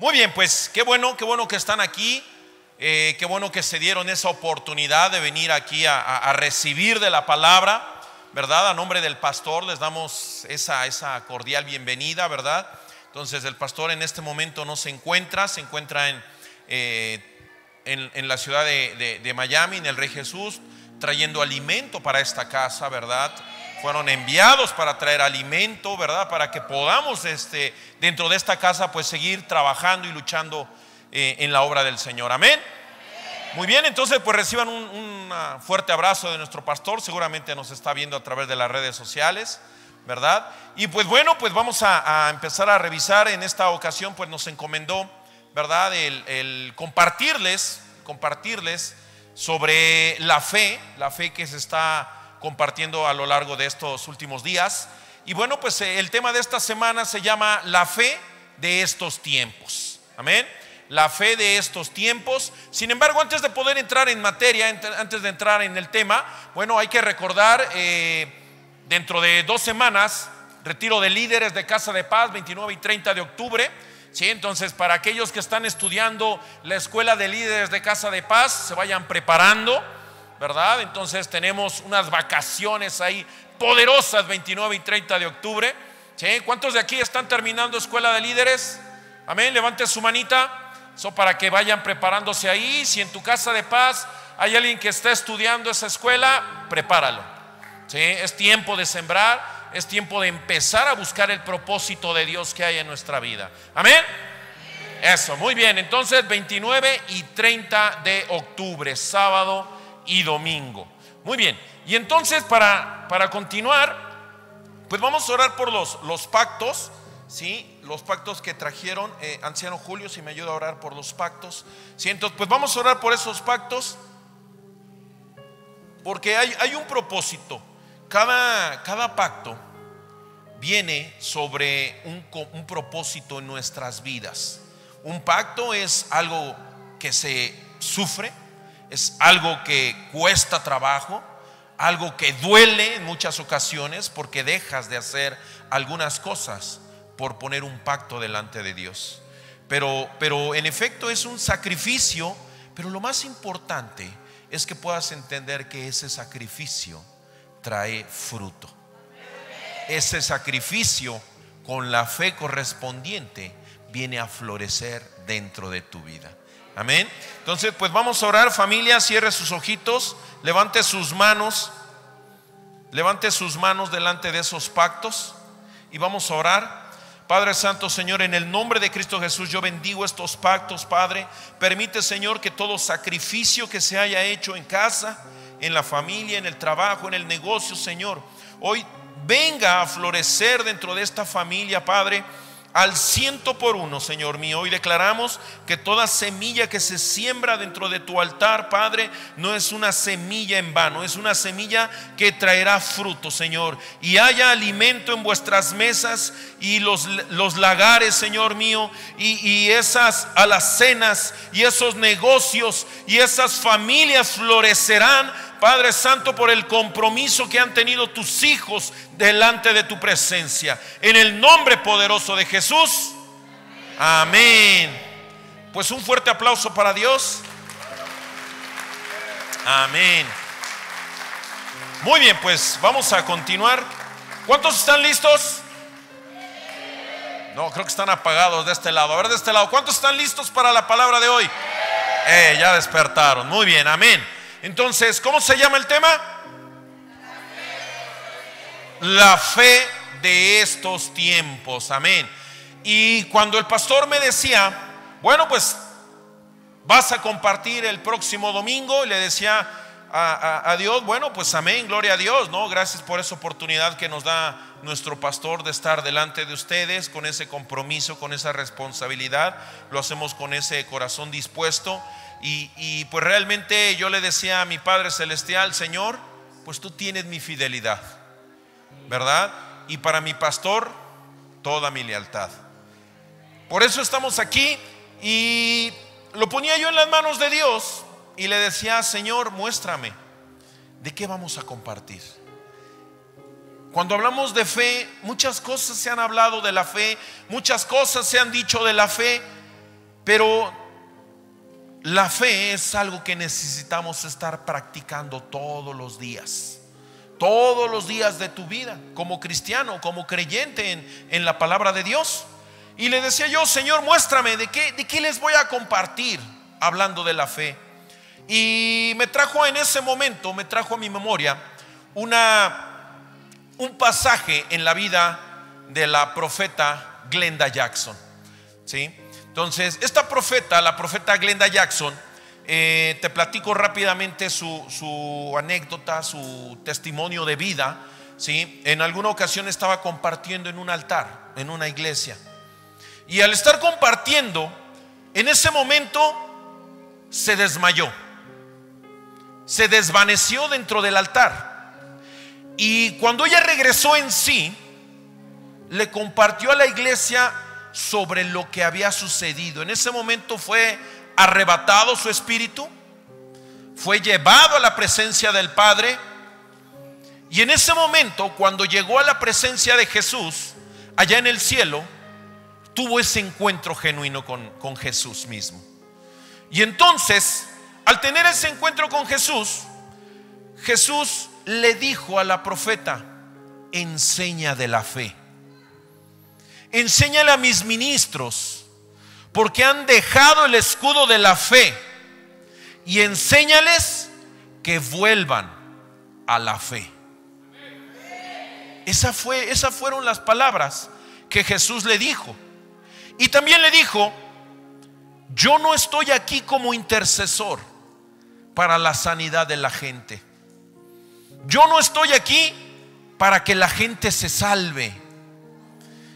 Muy bien, pues qué bueno, qué bueno que están aquí. Eh, qué bueno que se dieron esa oportunidad de venir aquí a, recibir de la palabra, ¿verdad? A nombre del pastor les damos esa, esa cordial bienvenida, ¿verdad? Entonces el pastor en este momento no se encuentra, se encuentra en, eh, en, la ciudad de, de Miami, en el Rey Jesús, trayendo alimento para esta casa, ¿verdad? Fueron enviados para traer alimento, ¿verdad? Para que podamos este, dentro de esta casa pues seguir trabajando y luchando eh, en la obra del Señor. Amén. Muy bien, entonces pues reciban un, fuerte abrazo de nuestro pastor, seguramente nos está viendo a través de las redes sociales, ¿verdad? Y pues bueno, pues vamos a, empezar a revisar en esta ocasión, pues nos encomendó, ¿verdad? El, el compartirles, compartirles sobre la fe, la fe que se está compartiendo a lo largo de estos últimos días. Y bueno, pues eh, el tema de esta semana se llama la fe de estos tiempos. Amén. La fe de estos tiempos. Sin embargo, antes de poder entrar en materia, antes de entrar en el tema, bueno, hay que recordar, eh, dentro de dos semanas, retiro de líderes de Casa de Paz, 29 y 30 de octubre. ¿sí? Entonces, para aquellos que están estudiando la escuela de líderes de Casa de Paz, se vayan preparando ¿verdad? Entonces tenemos unas vacaciones ahí poderosas 29 y 30 de octubre. ¿Cuántos de aquí están terminando escuela de líderes? Amén, levante su manita. Eso para que vayan preparándose ahí. Si en tu casa de paz hay alguien que está estudiando esa escuela, prepáralo. ¿Sí? Es tiempo de sembrar, es tiempo de empezar a buscar el propósito de Dios que hay en nuestra vida. Amén. Eso, muy bien. Entonces, 29 y 30 de octubre, sábado y domingo. Muy bien, y entonces para, para continuar, pues vamos a orar por los, los pactos, ¿sí? Los pactos que trajeron, eh, anciano Julio, si me ayuda a orar por los pactos. ¿sí? Entonces, pues vamos a orar por esos pactos, porque hay, hay un propósito. Cada, cada pacto viene sobre un, un propósito en nuestras vidas. Un pacto es algo que se sufre, es algo que cuesta trabajo, algo que duele en muchas ocasiones porque dejas de hacer algunas cosas por poner un pacto delante de Dios. Pero, pero en efecto es un sacrificio, pero lo más importante es que puedas entender que ese sacrificio trae fruto. Ese sacrificio con la fe correspondiente viene a florecer dentro de tu vida. Amén. Entonces, pues vamos a orar, familia, cierre sus ojitos, levante sus manos, levante sus manos delante de esos pactos y vamos a orar. Padre Santo, Señor, en el nombre de Cristo Jesús, yo bendigo estos pactos, Padre. Permite, Señor, que todo sacrificio que se haya hecho en casa, en la familia, en el trabajo, en el negocio, Señor, hoy venga a florecer dentro de esta familia, Padre al ciento por uno, Señor mío. Hoy declaramos que toda semilla que se siembra dentro de tu altar, Padre, no es una semilla en vano, es una semilla que traerá fruto, Señor. Y haya alimento en vuestras mesas y los, los lagares, Señor mío, y, y esas alacenas y esos negocios y esas familias florecerán Padre Santo, por el compromiso que han tenido tus hijos delante de tu presencia. En el nombre poderoso de Jesús. Amén. Pues un fuerte aplauso para Dios. Amén. Muy bien, pues vamos a continuar. ¿Cuántos están listos? No, creo que están apagados de este lado. A ver, de este lado. ¿Cuántos están listos para la palabra de hoy? Eh, ya despertaron. Muy bien, amén. Entonces, ¿cómo se llama el tema? La fe de estos tiempos. Amén. Y cuando el pastor me decía, bueno, pues vas a compartir el próximo domingo, y le decía a, Dios, bueno, pues amén, gloria a Dios, ¿no? Gracias por esa oportunidad que nos da nuestro pastor de estar delante de ustedes con ese compromiso, con esa responsabilidad. Lo hacemos con ese corazón dispuesto. Y, pues realmente yo le decía a mi Padre Celestial, Señor, pues tú tienes mi fidelidad, ¿verdad? Y para mi pastor, toda mi lealtad. Por eso estamos aquí y lo ponía yo en las manos de Dios y le decía, Señor, muéstrame, ¿de qué vamos a compartir? Cuando hablamos de fe, muchas cosas se han hablado de la fe, muchas cosas se han dicho de la fe, Pero la fe es algo que necesitamos estar practicando todos los días. Todos los días de tu vida, como cristiano, como creyente en, en la palabra de Dios. Y le decía yo, Señor, muéstrame de qué, de qué les voy a compartir hablando de la fe. Y me trajo en ese momento, me trajo a mi memoria una, un pasaje en la vida de la profeta Glenda Jackson. ¿sí? Entonces, esta profeta, la profeta Glenda Jackson, eh, te platico rápidamente su, su, anécdota, su testimonio de vida. ¿sí? En alguna ocasión estaba compartiendo en un altar, en una iglesia. Y al estar compartiendo, en ese momento se desmayó. Se desvaneció dentro del altar. Y cuando ella regresó en sí, le compartió a la iglesia sobre lo que había sucedido. En ese momento fue arrebatado su espíritu, fue llevado a la presencia del Padre. Y en ese momento, cuando llegó a la presencia de Jesús, allá en el cielo, tuvo ese encuentro genuino con, con Jesús mismo. Y entonces, al tener ese encuentro con Jesús, Jesús le dijo a la profeta, enseña de la fe. Enséñale a mis ministros, porque han dejado el escudo de la fe, y enséñales que vuelvan a la fe. Esa fue, esas fueron las palabras que Jesús le dijo. Y también le dijo, yo no estoy aquí como intercesor para la sanidad de la gente. Yo no estoy aquí para que la gente se salve.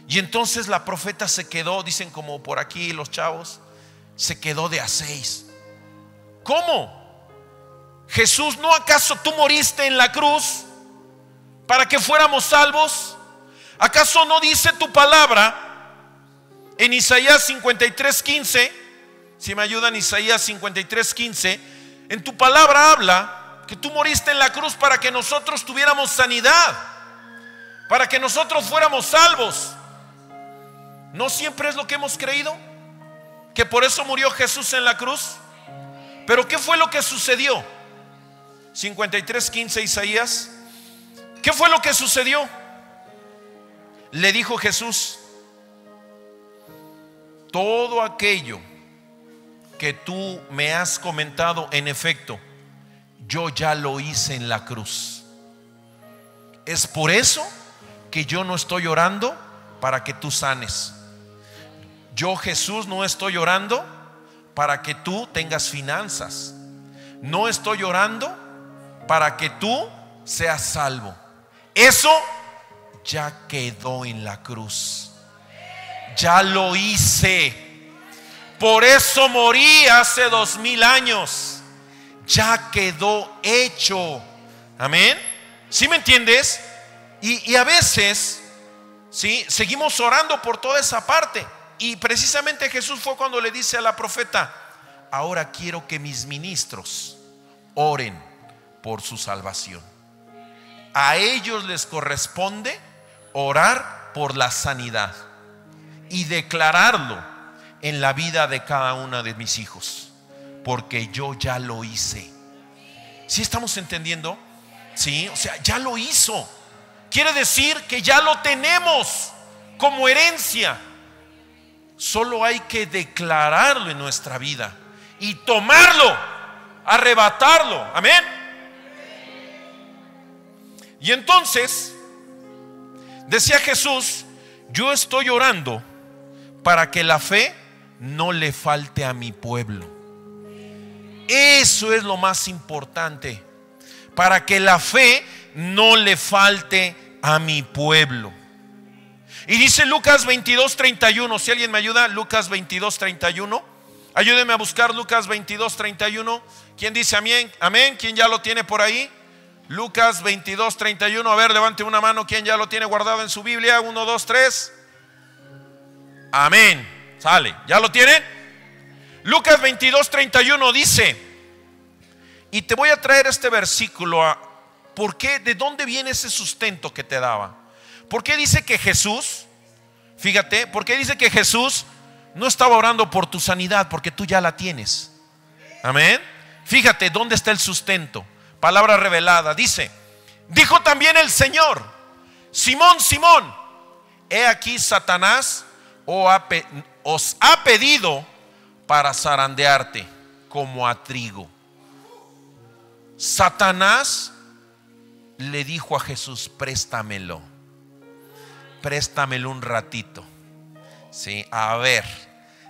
Y entonces la profeta se quedó, dicen como por aquí los chavos, se quedó de a seis. ¿Cómo? Jesús, ¿no acaso tú moriste en la cruz para que fuéramos salvos? ¿Acaso no dice tu palabra en Isaías 53:15, si me ayudan, Isaías 53:15, en tu palabra habla que tú moriste en la cruz para que nosotros tuviéramos sanidad, para que nosotros fuéramos salvos. ¿No siempre es lo que hemos creído? Que por eso murió Jesús en la cruz. Pero ¿qué fue lo que sucedió? 53:15 Isaías. ¿Qué fue lo que sucedió? Le dijo Jesús, todo aquello que tú me has comentado, en efecto, yo ya lo hice en la cruz. Es por eso que yo no estoy orando para que tú sanes. Yo Jesús no estoy orando para que tú tengas finanzas. No estoy orando para que tú seas salvo. Eso ya quedó en la cruz ya lo hice. Por eso morí hace dos mil años. Ya quedó hecho. Amén. ¿Sí me entiendes? Y, a veces, ¿sí? Seguimos orando por toda esa parte. Y precisamente Jesús fue cuando le dice a la profeta, ahora quiero que mis ministros oren por su salvación. A ellos les corresponde orar por la sanidad y declararlo en la vida de cada uno de mis hijos, porque yo ya lo hice. Si estamos entendiendo? Sí, o sea, ya lo hizo. Quiere decir que ya lo tenemos como herencia. Solo hay que declararlo en nuestra vida y tomarlo, arrebatarlo. Amén. Y entonces, decía Jesús, yo estoy orando para que la fe no le falte a mi pueblo. Eso es lo más importante. Para que la fe no le falte a mi pueblo. Y dice Lucas 22, 31. Si alguien me ayuda, Lucas 22, 31. Ayúdeme a buscar Lucas 22, 31. ¿Quién dice amén? Amén. ¿Quién ya lo tiene por ahí? Lucas 22, 31. A ver, levante una mano. ¿Quién ya lo tiene guardado en su Biblia? 1, 2, 3. Amén. Sale. ¿Ya lo tienen? Lucas 22, 31 dice, y te voy a traer este versículo a, ¿por qué? ¿De dónde viene ese sustento que te daba? ¿Por qué dice que Jesús, fíjate, por qué dice que Jesús no estaba orando por tu sanidad porque tú ya la tienes. Amén. Fíjate dónde está el sustento. Palabra revelada. Dice, dijo también el Señor, Simón, Simón, he aquí Satanás os ha pedido para zarandearte como a trigo. Satanás le dijo a Jesús, préstamelo, préstamelo un ratito. Sí, a ver,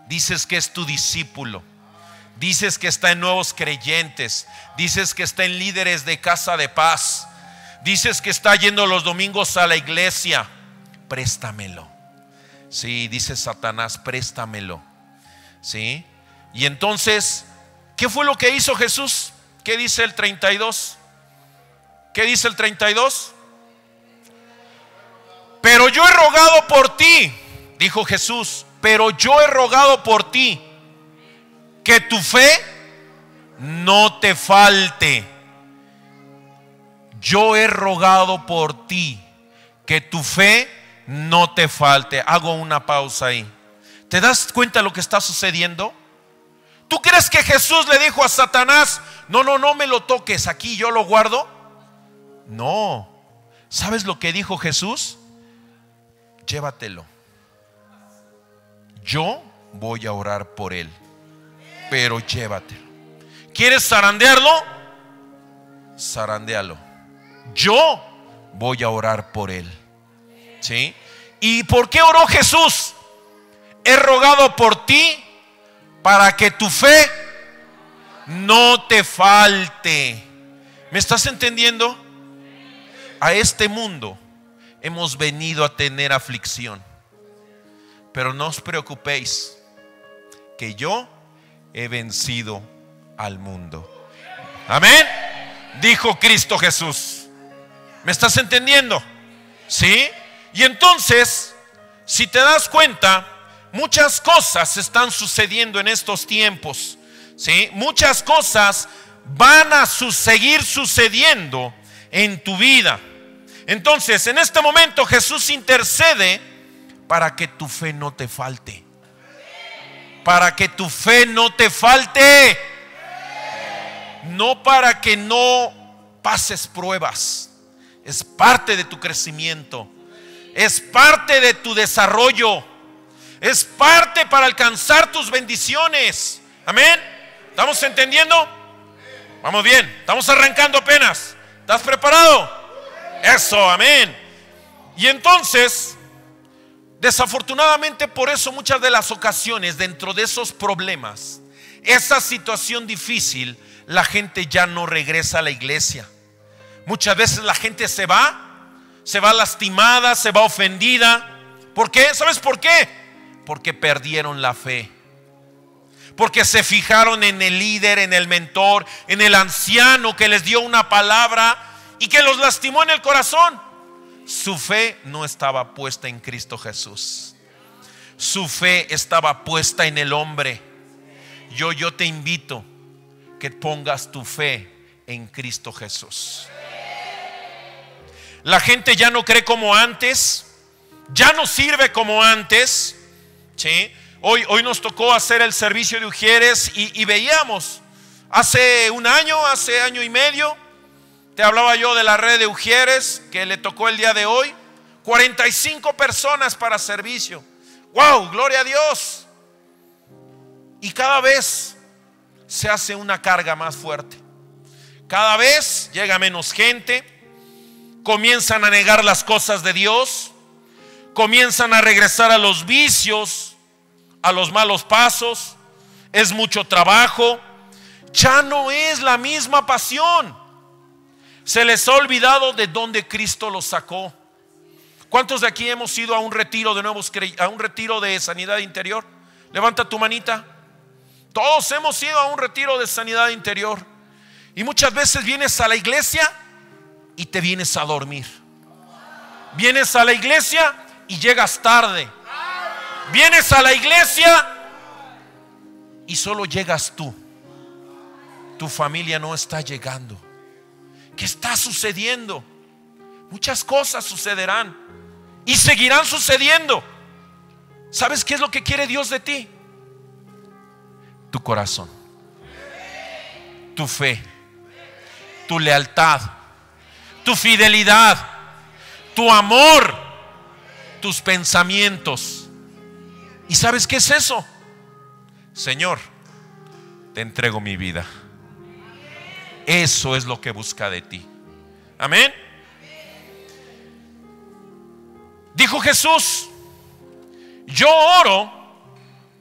dices que es tu discípulo, dices que está en nuevos creyentes, dices que está en líderes de casa de paz, dices que está yendo los domingos a la iglesia, préstamelo. Sí, dice Satanás, préstamelo. Sí, y entonces, ¿qué fue lo que hizo Jesús? ¿Qué dice el 32? ¿Qué dice el 32? Pero yo he rogado por ti, dijo Jesús, pero yo he rogado por ti que tu fe no te falte. Yo he rogado por ti que tu fe no te falte. Hago una pausa ahí. ¿Te das cuenta de lo que está sucediendo? ¿Tú crees que Jesús le dijo a Satanás, no, no, no me lo toques, aquí yo lo guardo? No. ¿Sabes lo que dijo Jesús? Llévatelo. Yo voy a orar por él, pero llévatelo. ¿Quieres zarandearlo? Zarandealo. Yo voy a orar por él. ¿Sí? ¿Y por qué oró Jesús? He rogado por ti para que tu fe no te falte. ¿Me estás entendiendo? A este mundo hemos venido a tener aflicción. Pero no os preocupéis, que yo he vencido al mundo. Amén. Dijo Cristo Jesús. ¿Me estás entendiendo? ¿Sí? Y entonces, si te das cuenta, Muchas cosas están sucediendo en estos tiempos. ¿sí? Muchas cosas van a seguir sucediendo en tu vida. Entonces, en este momento Jesús intercede para que tu fe no te falte. Para que tu fe no te falte. No para que no pases pruebas. Es parte de tu crecimiento. Es parte de tu desarrollo. Es parte para alcanzar tus bendiciones. Amén. ¿Estamos entendiendo? Vamos bien. Estamos arrancando apenas. ¿Estás preparado? Eso, amén. Y entonces, desafortunadamente por eso muchas de las ocasiones dentro de esos problemas, esa situación difícil, la gente ya no regresa a la iglesia. Muchas veces la gente se va, se va lastimada, se va ofendida. ¿Por qué? ¿Sabes por qué? Porque perdieron la fe. Porque se fijaron en el líder, en el mentor, en el anciano que les dio una palabra y que los lastimó en el corazón. Su fe no estaba puesta en Cristo Jesús. Su fe estaba puesta en el hombre. Yo, yo te invito que pongas tu fe en Cristo Jesús. La gente ya no cree como antes, ya no sirve como antes. Hoy, hoy nos tocó hacer el servicio de Ujieres y, veíamos, hace un año, hace año y medio, te hablaba yo de la red de Ujieres que le tocó el día de hoy, 45 personas para servicio. ¡Wow! Gloria a Dios. Y cada vez se hace una carga más fuerte. Cada vez llega menos gente, comienzan a negar las cosas de Dios, comienzan a regresar a los vicios, a los malos pasos, es mucho trabajo, ya no es la misma pasión. Se les ha olvidado de dónde Cristo los sacó. ¿Cuántos de aquí hemos ido a un retiro de nuevos a un retiro de sanidad interior? Levanta tu manita. Todos hemos ido a un retiro de sanidad interior. Y muchas veces vienes a la iglesia y te vienes a dormir. Vienes a la iglesia y llegas tarde. Vienes a la iglesia y solo llegas tú. Tu familia no está llegando. ¿Qué está sucediendo? Muchas cosas sucederán y seguirán sucediendo. ¿Sabes qué es lo que quiere Dios de ti? tu corazón, tu fe, tu lealtad, tu fidelidad, tu amor, tus pensamientos. ¿Y sabes qué es eso? Señor, te entrego mi vida. Eso es lo que busca de ti. Amén. Dijo Jesús, yo oro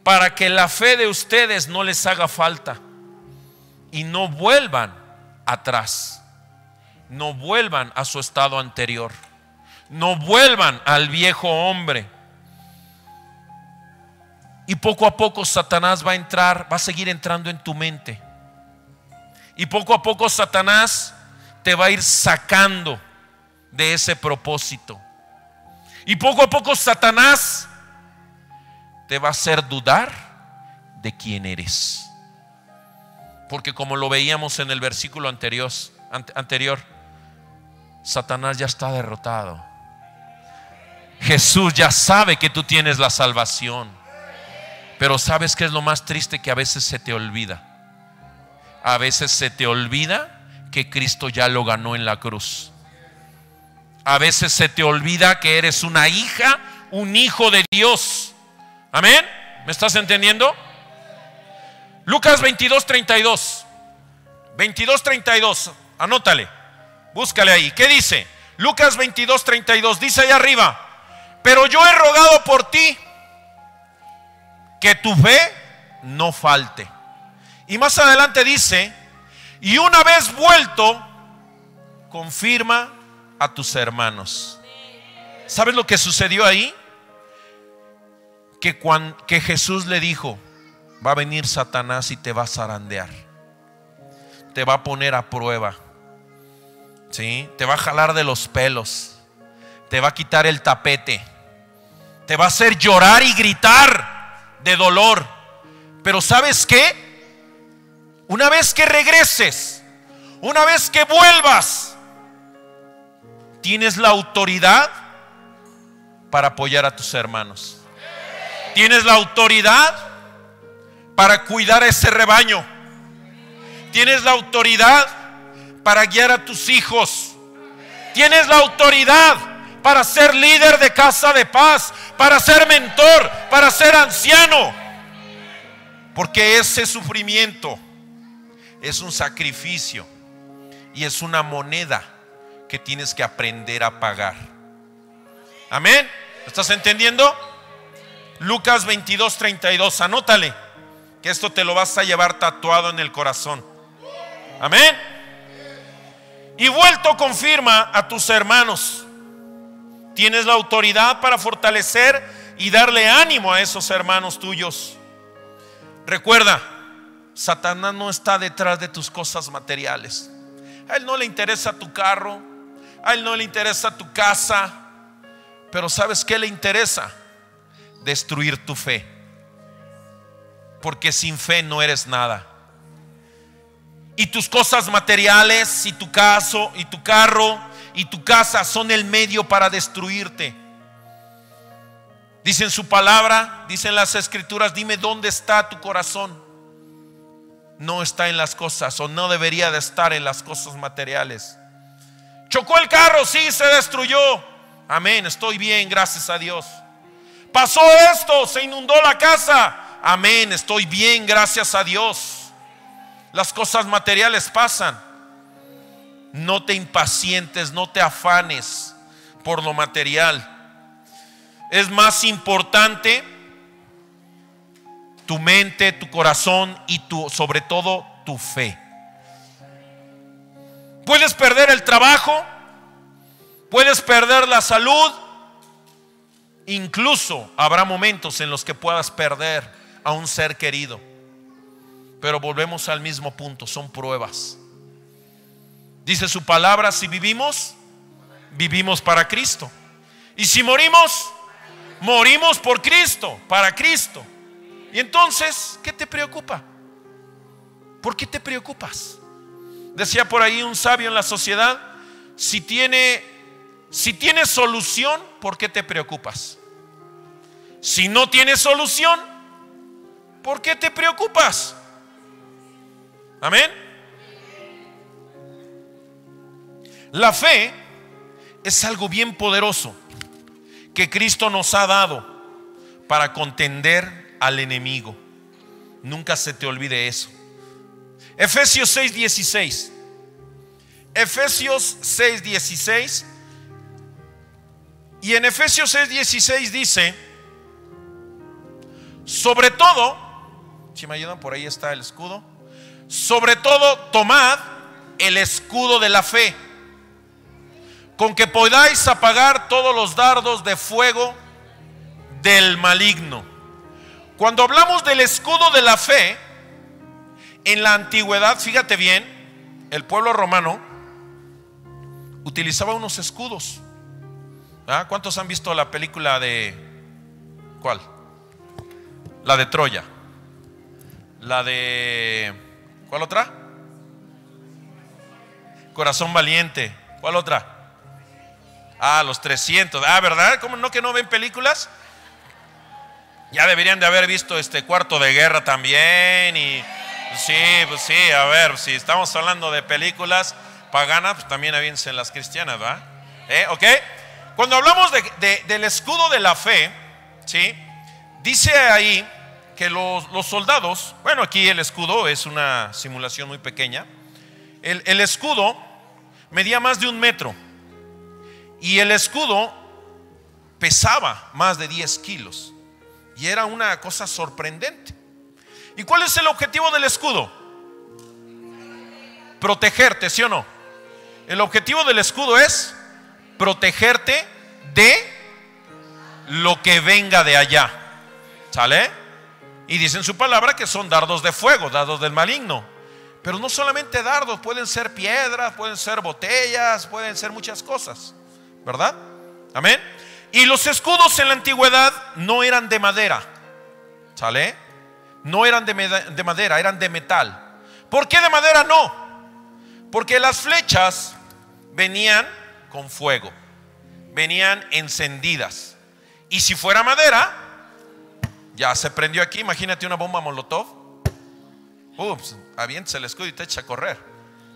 para que la fe de ustedes no les haga falta y no vuelvan atrás, no vuelvan a su estado anterior, no vuelvan al viejo hombre. Y poco a poco Satanás va a entrar, va a seguir entrando en tu mente. Y poco a poco Satanás te va a ir sacando de ese propósito. Y poco a poco Satanás te va a hacer dudar de quién eres. Porque como lo veíamos en el versículo anterior, anterior Satanás ya está derrotado. Jesús ya sabe que tú tienes la salvación. Pero ¿sabes qué es lo más triste? Que a veces se te olvida. A veces se te olvida que Cristo ya lo ganó en la cruz. A veces se te olvida que eres una hija, un hijo de Dios. Amén. ¿Me estás entendiendo? Lucas 22, 32. 22, 32. Anótale. Búscale ahí. ¿Qué dice? Lucas 22, 32. Dice ahí arriba. Pero yo he rogado por ti que tu fe no falte. Y más adelante dice, y una vez vuelto, confirma a tus hermanos. ¿Sabes lo que sucedió ahí? Que, cuando, que Jesús le dijo, va a venir Satanás y te va a zarandear. Te va a poner a prueba. ¿Sí? Te va a jalar de los pelos. Te va a quitar el tapete. Te va a hacer llorar y gritar de dolor. Pero ¿sabes qué? Una vez que regreses, una vez que vuelvas, tienes la autoridad para apoyar a tus hermanos. Tienes la autoridad para cuidar a ese rebaño. Tienes la autoridad para guiar a tus hijos. Tienes la autoridad para ser líder de casa de paz, para ser mentor, para ser anciano. Porque ese sufrimiento es un sacrificio y es una moneda que tienes que aprender a pagar. Amén. ¿Estás entendiendo? Lucas 22, 32. Anótale que esto te lo vas a llevar tatuado en el corazón. Amén. Y vuelto confirma a tus hermanos. Tienes la autoridad para fortalecer y darle ánimo a esos hermanos tuyos. Recuerda, Satanás no está detrás de tus cosas materiales. A él no le interesa tu carro, a él no le interesa tu casa, pero ¿sabes qué le interesa? Destruir tu fe. Porque sin fe no eres nada. Y tus cosas materiales, y tu caso, y tu carro, y tu casa son el medio para destruirte. Dicen su palabra, dicen las escrituras, dime dónde está tu corazón. No está en las cosas o no debería de estar en las cosas materiales. Chocó el carro, sí, se destruyó. Amén, estoy bien, gracias a Dios. Pasó esto, se inundó la casa. Amén, estoy bien, gracias a Dios. Las cosas materiales pasan. No te impacientes, no te afanes por lo material. Es más importante tu mente, tu corazón y tu, sobre todo tu fe. Puedes perder el trabajo, puedes perder la salud, incluso habrá momentos en los que puedas perder a un ser querido. Pero volvemos al mismo punto, son pruebas. Dice su palabra, si vivimos, vivimos para Cristo. Y si morimos, morimos por Cristo, para Cristo. Y entonces, ¿qué te preocupa? ¿Por qué te preocupas? Decía por ahí un sabio en la sociedad, si tiene si tiene solución, ¿por qué te preocupas? Si no tiene solución, ¿por qué te preocupas? Amén. La fe es algo bien poderoso que Cristo nos ha dado para contender al enemigo. Nunca se te olvide eso. Efesios 6:16. Efesios 6:16. Y en Efesios 6:16 dice, sobre todo, si me ayudan, por ahí está el escudo. Sobre todo, tomad el escudo de la fe, con que podáis apagar todos los dardos de fuego del maligno. Cuando hablamos del escudo de la fe, en la antigüedad, fíjate bien, el pueblo romano utilizaba unos escudos. ¿Ah? ¿Cuántos han visto la película de... ¿Cuál? La de Troya. La de... ¿Cuál otra? Corazón valiente. ¿Cuál otra? Ah, los 300. Ah, ¿verdad? ¿Cómo no que no ven películas? Ya deberían de haber visto este cuarto de guerra también y sí, pues sí, a ver, si estamos hablando de películas paganas, pues también avíense en las cristianas, ¿va? ¿Eh? ¿Ok? Cuando hablamos del escudo de la fe, ¿sí? Dice ahí que los, soldados, bueno, aquí el escudo es una simulación muy pequeña, el, el escudo medía más de un metro y el escudo pesaba más de 10 kilos. Era una cosa sorprendente. ¿Y cuál es el objetivo del escudo? Protegerte, ¿sí o no? El objetivo del escudo es protegerte de lo que venga de allá. ¿Sale? Y dice en su palabra que son dardos de fuego, dardos del maligno. Pero no solamente dardos, pueden ser piedras, pueden ser botellas, pueden ser muchas cosas. ¿Verdad? Amén. Y los escudos en la antigüedad no eran de madera. ¿Sale? No eran de, madera, eran de metal. ¿Por qué de madera no? Porque las flechas venían con fuego, venían encendidas. Y si fuera madera, ya se prendió aquí, imagínate una bomba molotov. Ups, avientes el escudo y te echa a correr.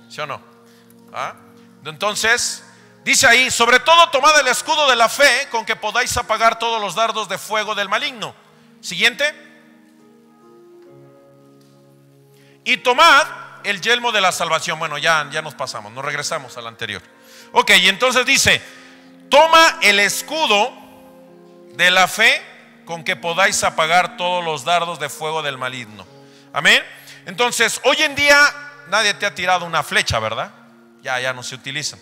¿Sí o no? ¿Ah? Entonces, Dice ahí, sobre todo tomad el escudo de la fe con que podáis apagar todos los dardos de fuego del maligno. Siguiente. Y tomad el yelmo de la salvación. Bueno, ya, ya nos pasamos, nos regresamos al anterior. Ok, y entonces dice, toma el escudo de la fe con que podáis apagar todos los dardos de fuego del maligno. Amén. Entonces, hoy en día nadie te ha tirado una flecha, ¿verdad? Ya, ya no se utilizan.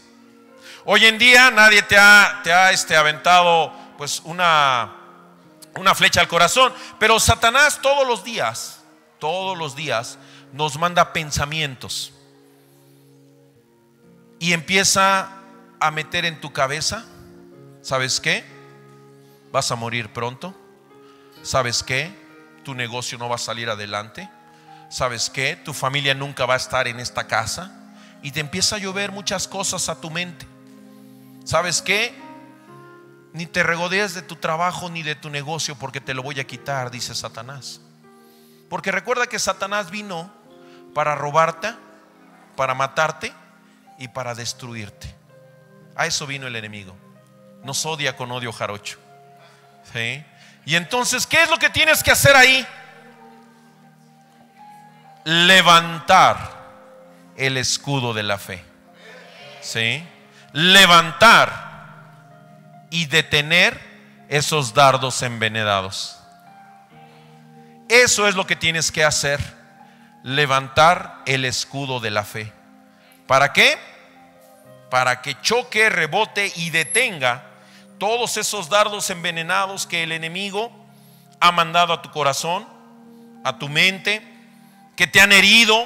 Hoy en día nadie te ha, te ha este, aventado pues una, una flecha al corazón, pero Satanás todos los días, todos los días nos manda pensamientos y empieza a meter en tu cabeza, ¿sabes qué? Vas a morir pronto. ¿Sabes qué? Tu negocio no va a salir adelante. ¿Sabes qué? Tu familia nunca va a estar en esta casa. Y te empieza a llover muchas cosas a tu mente. ¿Sabes qué? Ni te regodees de tu trabajo ni de tu negocio porque te lo voy a quitar, dice Satanás. Porque recuerda que Satanás vino para robarte, para matarte y para destruirte. A eso vino el enemigo. Nos odia con odio jarocho. Y entonces, ¿qué es lo que tienes que hacer ahí? Levantar el escudo de la fe. ¿Sí? Levantar y detener esos dardos envenenados. Eso es lo que tienes que hacer, levantar el escudo de la fe. ¿Para qué? Para que choque, rebote y detenga todos esos dardos envenenados que el enemigo ha mandado a tu corazón, a tu mente, que te han herido,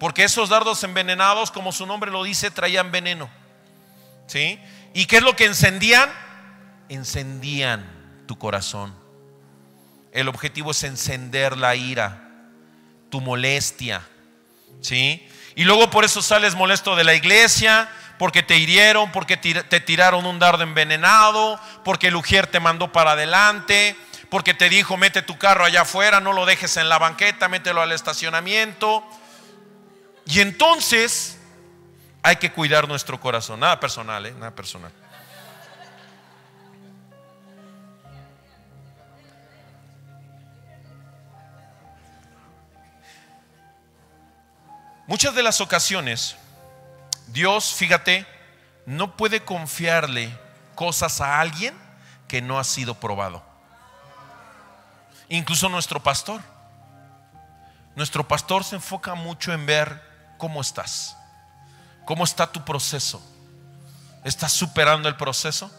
porque esos dardos envenenados, como su nombre lo dice, traían veneno. ¿Sí? ¿Y qué es lo que encendían? Encendían tu corazón. El objetivo es encender la ira, tu molestia. ¿Sí? Y luego por eso sales molesto de la iglesia, porque te hirieron, porque te tiraron un dardo envenenado, porque el ujier te mandó para adelante, porque te dijo, mete tu carro allá afuera, no lo dejes en la banqueta, mételo al estacionamiento. Y entonces hay que cuidar nuestro corazón. Nada personal, ¿eh? Nada personal. Muchas de las ocasiones, Dios, fíjate, no puede confiarle cosas a alguien que no ha sido probado. Incluso nuestro pastor. Nuestro pastor se enfoca mucho en ver cómo estás. ¿Cómo está tu proceso? ¿Estás superando el proceso?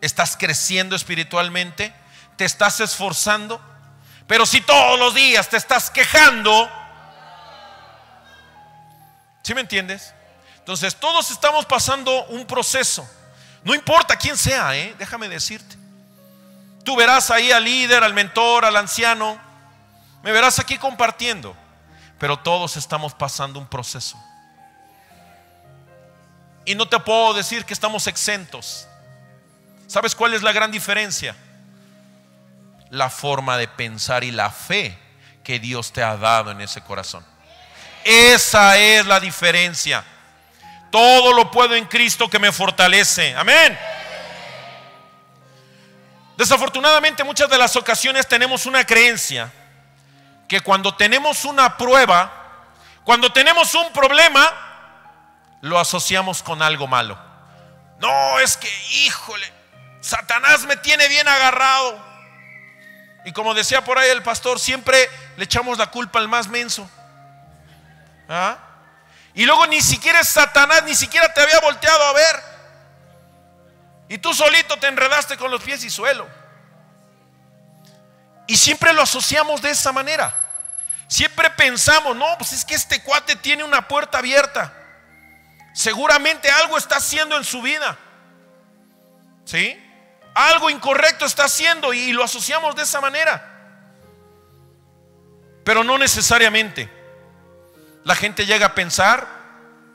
¿Estás creciendo espiritualmente? ¿Te estás esforzando? Pero si todos los días te estás quejando, ¿Sí me entiendes? Entonces, todos estamos pasando un proceso. No importa quién sea, ¿eh? déjame decirte. Tú verás ahí al líder, al mentor, al anciano. Me verás aquí compartiendo. Pero todos estamos pasando un proceso. Y no te puedo decir que estamos exentos. ¿Sabes cuál es la gran diferencia? La forma de pensar y la fe que Dios te ha dado en ese corazón. Esa es la diferencia. Todo lo puedo en Cristo que me fortalece. Amén. Desafortunadamente muchas de las ocasiones tenemos una creencia que cuando tenemos una prueba, cuando tenemos un problema, lo asociamos con algo malo. No, es que, híjole, Satanás me tiene bien agarrado. Y como decía por ahí el pastor, siempre le echamos la culpa al más menso. ¿Ah? Y luego ni siquiera Satanás, ni siquiera te había volteado a ver. Y tú solito te enredaste con los pies y suelo. Y siempre lo asociamos de esa manera. Siempre pensamos, no, pues es que este cuate tiene una puerta abierta. Seguramente algo está haciendo en su vida. ¿Sí? Algo incorrecto está haciendo y lo asociamos de esa manera. Pero no necesariamente. La gente llega a pensar,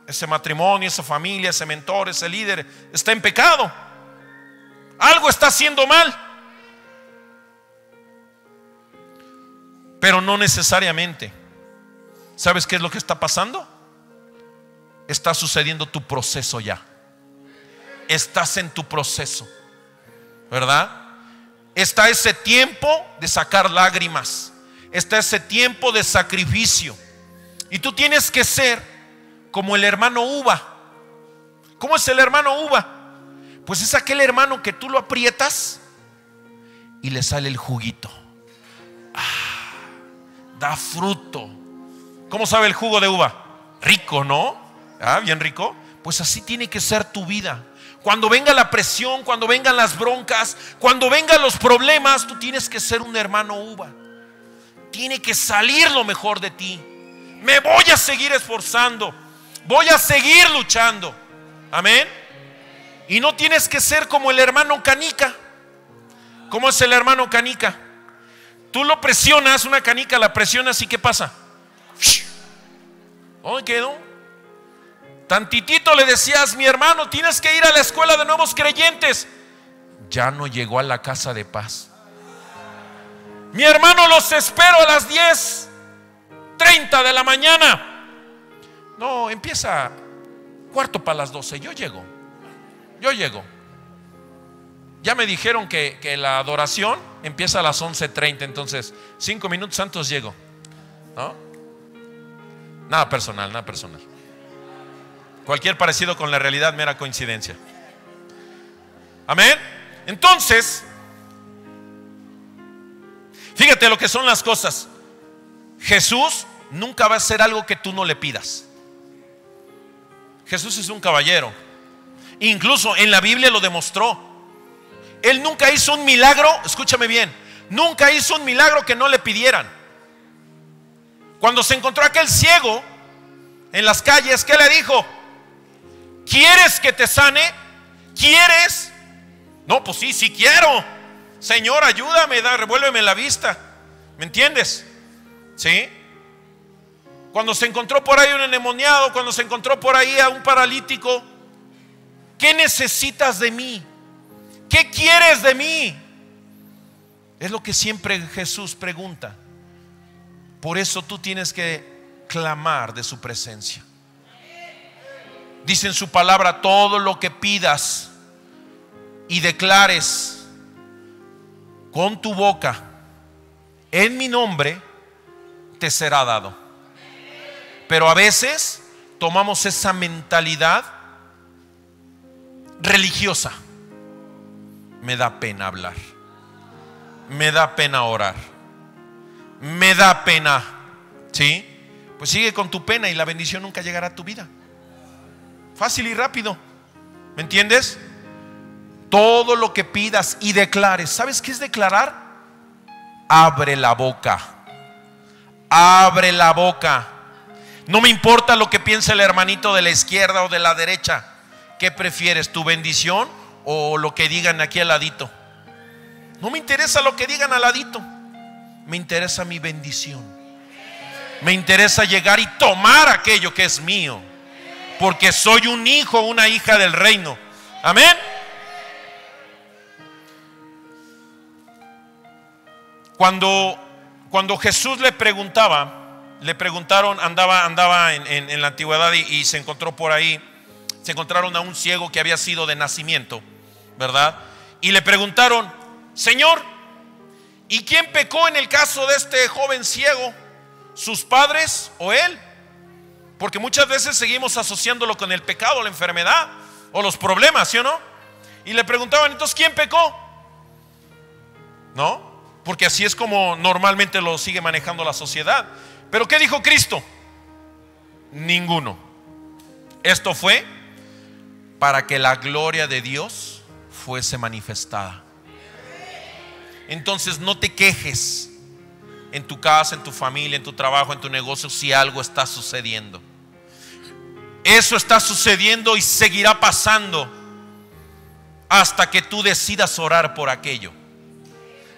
ese matrimonio, esa familia, ese mentor, ese líder está en pecado. Algo está haciendo mal. Pero no necesariamente. ¿Sabes qué es lo que está pasando? Está sucediendo tu proceso ya. Estás en tu proceso. ¿Verdad? Está ese tiempo de sacar lágrimas. Está ese tiempo de sacrificio. Y tú tienes que ser como el hermano uva. ¿Cómo es el hermano uva? Pues es aquel hermano que tú lo aprietas y le sale el juguito. Ah, da fruto. ¿Cómo sabe el jugo de uva? Rico, ¿no? Ah, bien rico. Pues así tiene que ser tu vida. Cuando venga la presión, cuando vengan las broncas, cuando vengan los problemas, tú tienes que ser un hermano uva. Tiene que salir lo mejor de ti. Me voy a seguir esforzando. Voy a seguir luchando. Amén. Y no tienes que ser como el hermano canica. ¿Cómo es el hermano canica? Tú lo presionas, una canica la presionas y ¿qué pasa? ¿Dónde quedó? Tantitito le decías, mi hermano, tienes que ir a la escuela de nuevos creyentes. Ya no llegó a la casa de paz. Mi hermano, los espero a las 10. 30 de la mañana. No, empieza cuarto para las 12. Yo llego. Yo llego. Ya me dijeron que, que la adoración empieza a las 11.30, entonces cinco minutos antes llego. ¿No? Nada personal, nada personal. Cualquier parecido con la realidad, mera coincidencia. Amén. Entonces, fíjate lo que son las cosas. Jesús nunca va a hacer algo que tú no le pidas. Jesús es un caballero. Incluso en la Biblia lo demostró. Él nunca hizo un milagro, escúchame bien, nunca hizo un milagro que no le pidieran. Cuando se encontró aquel ciego en las calles, ¿qué le dijo? ¿Quieres que te sane? ¿Quieres? No, pues sí, sí quiero. Señor, ayúdame, da, revuélveme la vista. ¿Me entiendes? ¿Sí? Cuando se encontró por ahí un endemoniado, cuando se encontró por ahí a un paralítico, ¿qué necesitas de mí? ¿Qué quieres de mí? Es lo que siempre Jesús pregunta. Por eso tú tienes que clamar de su presencia. Dice en su palabra, todo lo que pidas y declares con tu boca en mi nombre, te será dado. Pero a veces tomamos esa mentalidad religiosa. Me da pena hablar. Me da pena orar. Me da pena. ¿Sí? Pues sigue con tu pena y la bendición nunca llegará a tu vida. Fácil y rápido. ¿Me entiendes? Todo lo que pidas y declares. ¿Sabes qué es declarar? Abre la boca. Abre la boca. No me importa lo que piense el hermanito de la izquierda o de la derecha. ¿Qué prefieres, tu bendición o lo que digan aquí al ladito? No me interesa lo que digan al ladito. Me interesa mi bendición. Me interesa llegar y tomar aquello que es mío. Porque soy un hijo, una hija del reino. Amén. Cuando, cuando Jesús le preguntaba, le preguntaron, andaba, andaba en, la antigüedad y se encontró por ahí se encontraron a un ciego que había sido de nacimiento, ¿verdad? Y le preguntaron, Señor, ¿y quién pecó en el caso de este joven ciego? ¿Sus padres o él? Porque muchas veces seguimos asociándolo con el pecado, la enfermedad o los problemas, ¿sí o no? Y le preguntaban, entonces, ¿quién pecó? ¿No? Porque así es como normalmente lo sigue manejando la sociedad. Pero ¿qué dijo Cristo? Ninguno. Esto fue para que la gloria de Dios fuese manifestada. Entonces no te quejes en tu casa, en tu familia, en tu trabajo, en tu negocio si algo está sucediendo. Eso está sucediendo y seguirá pasando hasta que tú decidas orar por aquello.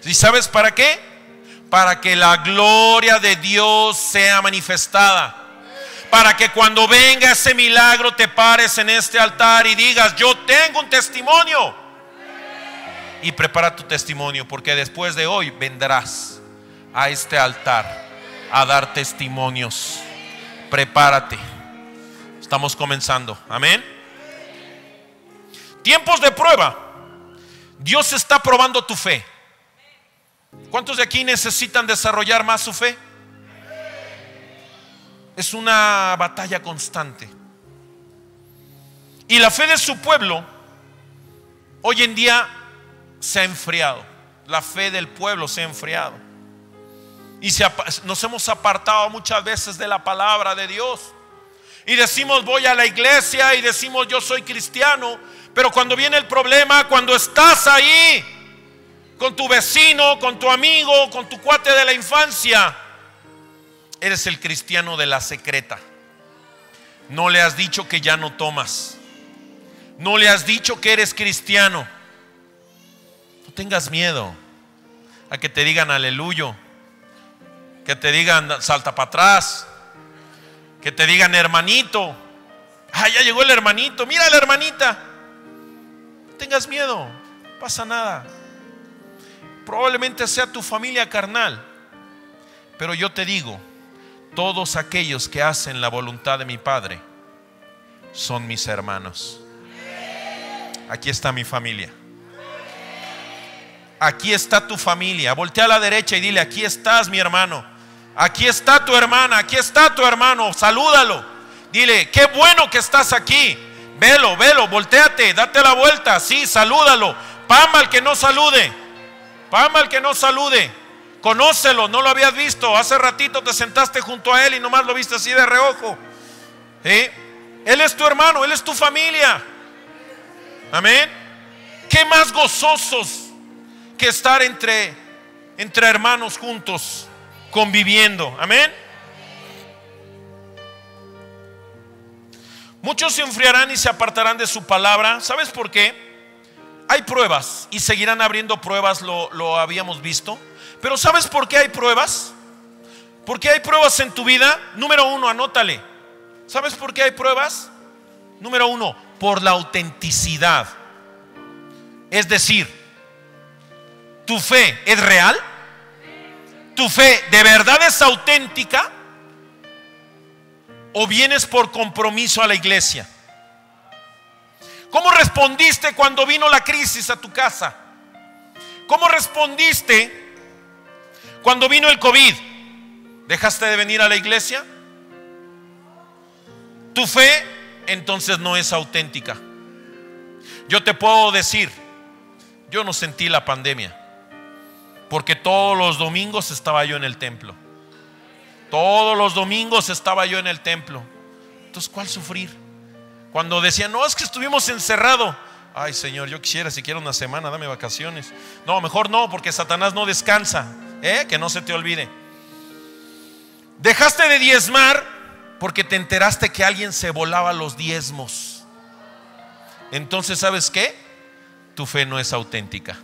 ¿Y sabes para qué? Para que la gloria de Dios sea manifestada para que cuando venga ese milagro te pares en este altar y digas, yo tengo un testimonio. Y prepara tu testimonio porque después de hoy vendrás a este altar a dar testimonios. Prepárate. Estamos comenzando. Amén. Tiempos de prueba. Dios está probando tu fe. ¿Cuántos de aquí necesitan desarrollar más su fe? es una batalla constante. Y la fe de su pueblo hoy en día se ha enfriado. La fe del pueblo se ha enfriado. Y nos hemos apartado muchas veces de la palabra de Dios. Y decimos voy a la iglesia y decimos yo soy cristiano. Pero cuando viene el problema, cuando estás ahí con tu vecino, con tu amigo, con tu cuate de la infancia, Eres el cristiano de la secreta. No le has dicho que ya no tomas. No le has dicho que eres cristiano. No tengas miedo a que te digan aleluyo. Que te digan salta para atrás. Que te digan hermanito. Ah, ya llegó el hermanito. Mira la hermanita. No tengas miedo. No pasa nada. Probablemente sea tu familia carnal. Pero yo te digo, todos aquellos que hacen la voluntad de mi Padre son mis hermanos. Aquí está mi familia. Aquí está tu familia. Voltea a la derecha y dile, aquí estás mi hermano. Aquí está tu hermana, aquí está tu hermano. Salúdalo. Dile, qué bueno que estás aquí. Velo, velo, volteate, date la vuelta. Sí, salúdalo. Pama al que no salude. Pama al que no salude. Conócelo, no lo habías visto. Hace ratito te sentaste junto a él y nomás lo viste así de reojo. Él es tu hermano, él es tu familia. Amén. ¿Qué más gozosos que estar entre, entre hermanos juntos, conviviendo? Amén. Muchos se enfriarán y se apartarán de su palabra. ¿Sabes por qué? Hay pruebas y seguirán abriendo pruebas, lo, lo habíamos visto. Pero ¿sabes por qué hay pruebas? ¿Por qué hay pruebas en tu vida? Número uno, anótale. ¿Sabes por qué hay pruebas? Número uno, por la autenticidad. Es decir, ¿tu fe es real? ¿Tu fe de verdad es auténtica? o vienes por compromiso a la iglesia? ¿Cómo respondiste cuando vino la crisis a tu casa? ¿Cómo respondiste cuando vino el COVID? ¿Dejaste de venir a la iglesia? Tu fe entonces no es auténtica. Yo te puedo decir, yo no sentí la pandemia, porque todos los domingos estaba yo en el templo. Todos los domingos estaba yo en el templo. Entonces, ¿cuál sufrir? Cuando decían, no, es que estuvimos encerrados. Ay, Señor, yo quisiera siquiera una semana, dame vacaciones. No, mejor no, porque Satanás no descansa. ¿eh? Que no se te olvide. Dejaste de diezmar porque te enteraste que alguien se volaba los diezmos. Entonces, ¿sabes qué? Tu fe no es auténtica.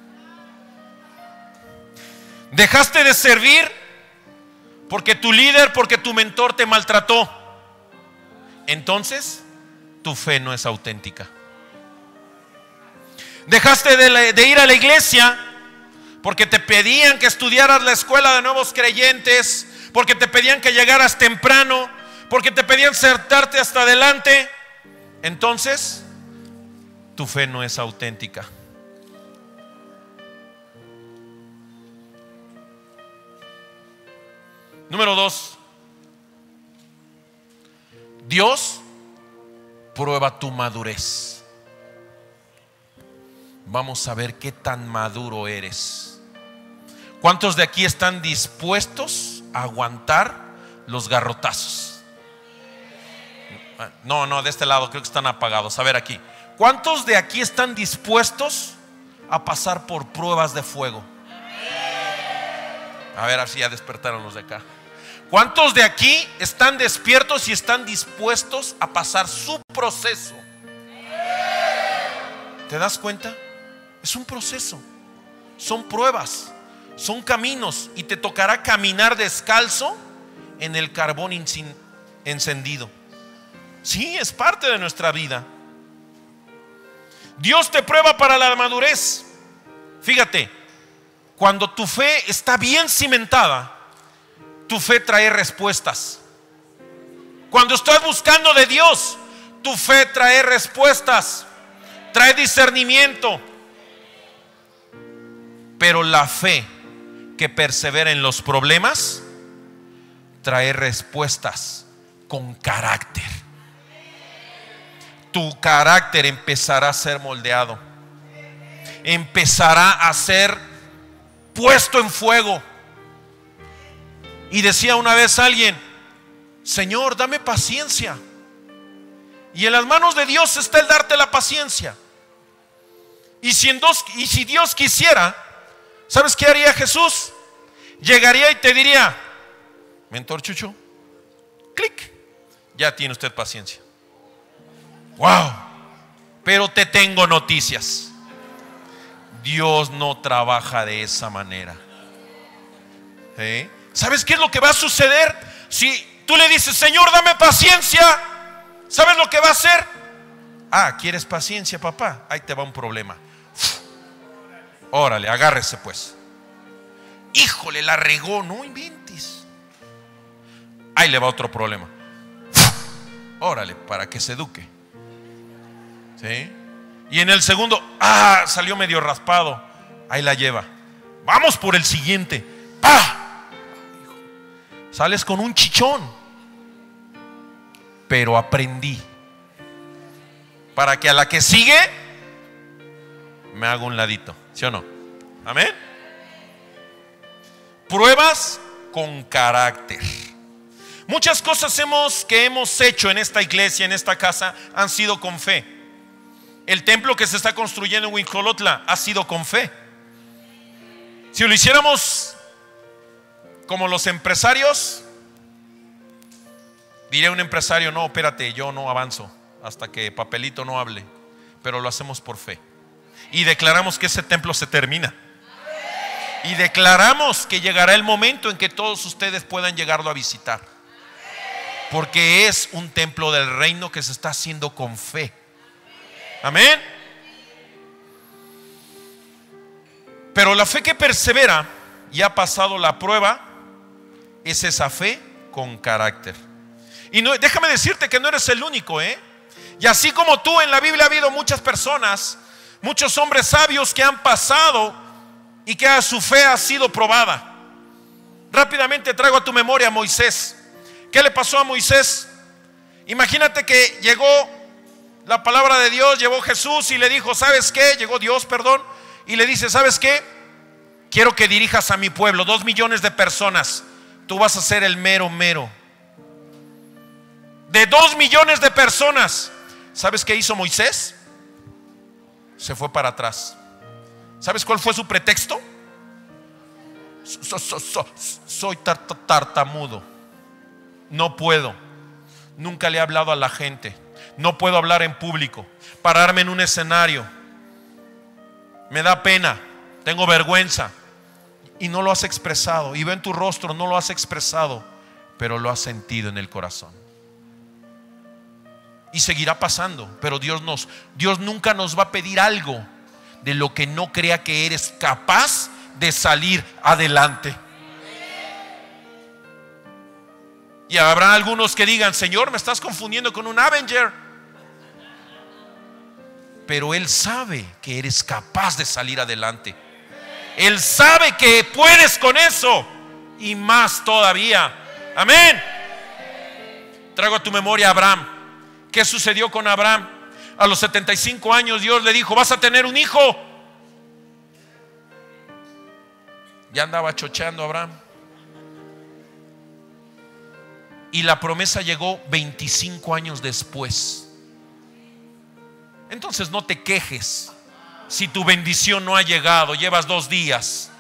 Dejaste de servir porque tu líder, porque tu mentor te maltrató. Entonces, tu fe no es auténtica. Dejaste de, ir a la iglesia porque te pedían que estudiaras la escuela de nuevos creyentes, porque te pedían que llegaras temprano, porque te pedían sentarte hasta adelante. Entonces, tu fe no es auténtica. Número dos, Dios prueba tu madurez. Vamos a ver qué tan maduro eres. ¿Cuántos de aquí están dispuestos a aguantar los garrotazos? No, no, de este lado creo que están apagados. A ver aquí. ¿Cuántos de aquí están dispuestos a pasar por pruebas de fuego? A ver, así ya despertaron los de acá. ¿Cuántos de aquí están despiertos y están dispuestos a pasar su proceso? ¿Te das cuenta? Es un proceso. Son pruebas, son caminos y te tocará caminar descalzo en el carbón encendido. Sí, es parte de nuestra vida. Dios te prueba para la madurez. Fíjate, cuando tu fe está bien cimentada, tu fe trae respuestas. Cuando estás buscando de Dios, tu fe trae respuestas, trae discernimiento. Pero la fe que persevera en los problemas trae respuestas con carácter. Tu carácter empezará a ser moldeado. Empezará a ser puesto en fuego y decía una vez alguien, Señor, dame paciencia. Y en las manos de Dios está el darte la paciencia. Y si, y si Dios quisiera, ¿sabes qué haría Jesús? Llegaría y te diría, mentor Chucho, clic, ya tiene usted paciencia. Wow, pero te tengo noticias. Dios no trabaja de esa manera. ¿Eh? ¿Sabes qué es lo que va a suceder? Si tú le dices, Señor, dame paciencia, ¿sabes lo que va a hacer? Ah, ¿quieres paciencia, papá? Ahí te va un problema. Órale, agárrese pues. Híjole, la regó, no inventes. Ahí le va otro problema. Órale, para que se eduque. ¿Sí? Y en el segundo, ah, salió medio raspado. Ahí la lleva. Vamos por el siguiente. ¡Pah! Sales con un chichón. Pero aprendí. Para que a la que sigue me haga un ladito. ¿Sí o no? Amén. Pruebas con carácter. Muchas cosas hemos, que hemos hecho en esta iglesia, en esta casa, han sido con fe. El templo que se está construyendo en Huinclotla ha sido con fe. Si lo hiciéramos como los empresarios, diré a un empresario, no, espérate, yo no avanzo hasta que papelito no hable, pero lo hacemos por fe. Y declaramos que ese templo se termina. Y declaramos que llegará el momento en que todos ustedes puedan llegarlo a visitar. Porque es un templo del reino que se está haciendo con fe. Amén. Pero la fe que persevera y ha pasado la prueba es esa fe con carácter. Y no, déjame decirte que no eres el único, ¿eh? Y así como tú en la Biblia ha habido muchas personas, muchos hombres sabios que han pasado y que a su fe ha sido probada. Rápidamente traigo a tu memoria a Moisés. ¿Qué le pasó a Moisés? Imagínate que llegó la palabra de Dios, llevó Jesús y le dijo, ¿sabes qué? Llegó Dios, perdón, y le dice, ¿sabes qué? Quiero que dirijas a mi pueblo, dos millones de personas. Tú vas a ser el mero, mero. De dos millones de personas. ¿Sabes qué hizo Moisés? Se fue para atrás. ¿Sabes cuál fue su pretexto? soy tartamudo. No puedo. Nunca le he hablado a la gente. No puedo hablar en público. Pararme en un escenario. Me da pena. Tengo vergüenza. Y no lo has expresado. Y veo en tu rostro, no lo has expresado. Pero lo has sentido en el corazón. Y seguirá pasando. Pero Dios nos, Dios nunca nos va a pedir algo de lo que no crea que eres capaz de salir adelante. Y habrá algunos que digan, Señor, me estás confundiendo con un Avenger. Pero Él sabe que eres capaz de salir adelante. Él sabe que puedes con eso y más todavía. Amén. Traigo a tu memoria a Abraham. ¿Qué sucedió con Abraham? A los 75 años Dios le dijo, vas a tener un hijo. Ya andaba chocheando Abraham. Y la promesa llegó 25 años después. Entonces no te quejes si tu bendición no ha llegado, llevas dos días.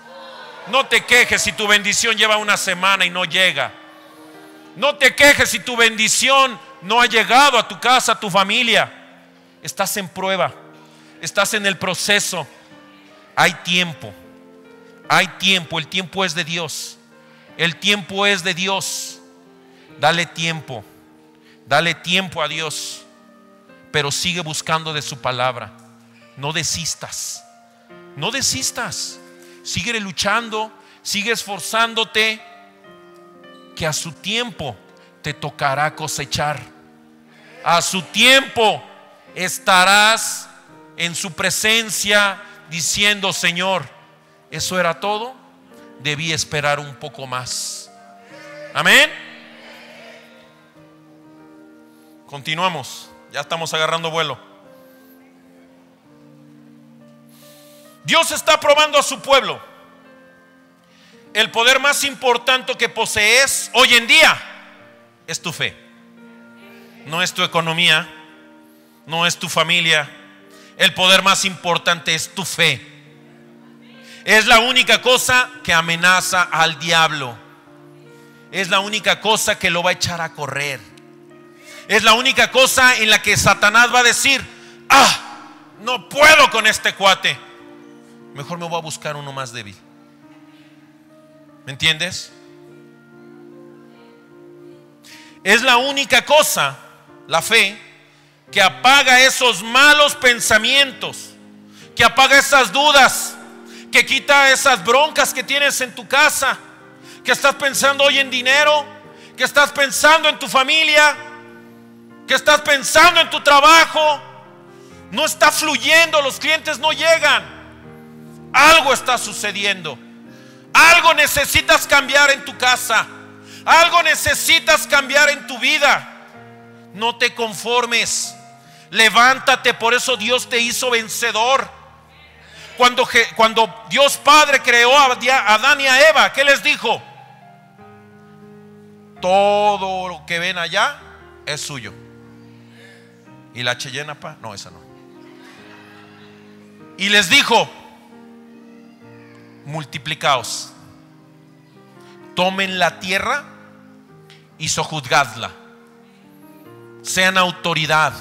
No te quejes si tu bendición lleva una semana y no llega. No te quejes si tu bendición no ha llegado a tu casa, a tu familia. Estás en prueba, estás en el proceso. Hay tiempo, hay tiempo, el tiempo es de Dios. El tiempo es de Dios. Dale tiempo, dale tiempo a Dios, pero sigue buscando de su palabra. No desistas, no desistas. Sigue luchando, sigue esforzándote, que a su tiempo te tocará cosechar. A su tiempo estarás en su presencia diciendo, Señor, ¿eso era todo? Debí esperar un poco más. Amén. Continuamos, ya estamos agarrando vuelo. Dios está probando a su pueblo. El poder más importante que posees hoy en día es tu fe. No es tu economía, no es tu familia. El poder más importante es tu fe. Es la única cosa que amenaza al diablo. Es la única cosa que lo va a echar a correr es la única cosa en la que Satanás va a decir, ah, no puedo con este cuate. Mejor me voy a buscar uno más débil. ¿Me entiendes? Es la única cosa, la fe, que apaga esos malos pensamientos, que apaga esas dudas, que quita esas broncas que tienes en tu casa, que estás pensando hoy en dinero, que estás pensando en tu familia, que estás pensando en tu trabajo, no está fluyendo, los clientes no llegan. Algo está sucediendo. Algo necesitas cambiar en tu casa. Algo necesitas cambiar en tu vida. No te conformes. Levántate, por eso Dios te hizo vencedor. Cuando, cuando Dios Padre creó a Adán y a Eva, ¿qué les dijo? Todo lo que ven allá es suyo. ¿Y la Cheyenne, pa? No, esa no. Y les dijo, multiplicaos, tomen la tierra y sojuzgadla, sean autoridad,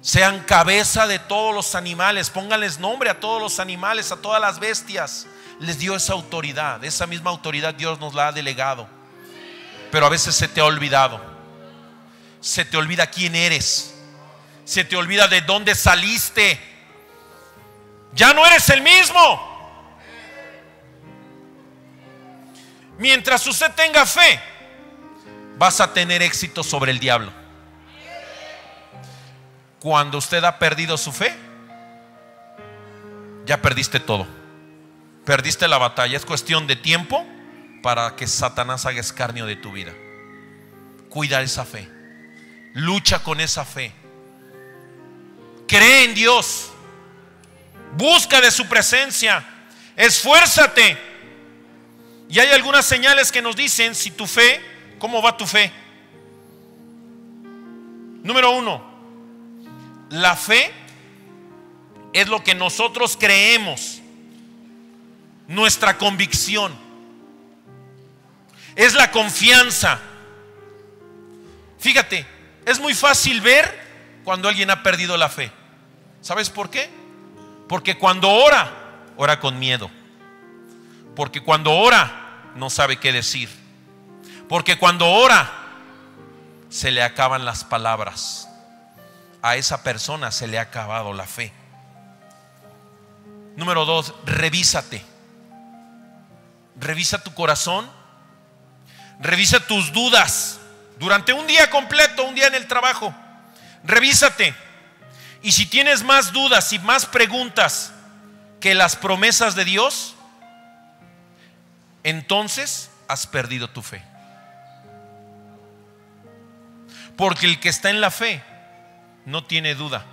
sean cabeza de todos los animales, pónganles nombre a todos los animales, a todas las bestias. Les dio esa autoridad, esa misma autoridad Dios nos la ha delegado, pero a veces se te ha olvidado. Se te olvida quién eres. Se te olvida de dónde saliste. Ya no eres el mismo. Mientras usted tenga fe, vas a tener éxito sobre el diablo. Cuando usted ha perdido su fe, ya perdiste todo. Perdiste la batalla. Es cuestión de tiempo para que Satanás haga escarnio de tu vida. Cuida esa fe. Lucha con esa fe. Cree en Dios. Busca de su presencia. Esfuérzate. Y hay algunas señales que nos dicen si tu fe, ¿cómo va tu fe? Número uno, la fe es lo que nosotros creemos, nuestra convicción, es la confianza. Fíjate, es muy fácil ver cuando alguien ha perdido la fe. ¿Sabes por qué? Porque cuando ora, ora con miedo. Porque cuando ora, no sabe qué decir. Porque cuando ora, se le acaban las palabras. A esa persona se le ha acabado la fe. Número dos, revísate. Revisa tu corazón. Revisa tus dudas. Durante un día completo, un día en el trabajo. Revísate. Y si tienes más dudas y más preguntas que las promesas de Dios, entonces has perdido tu fe. Porque el que está en la fe no tiene duda.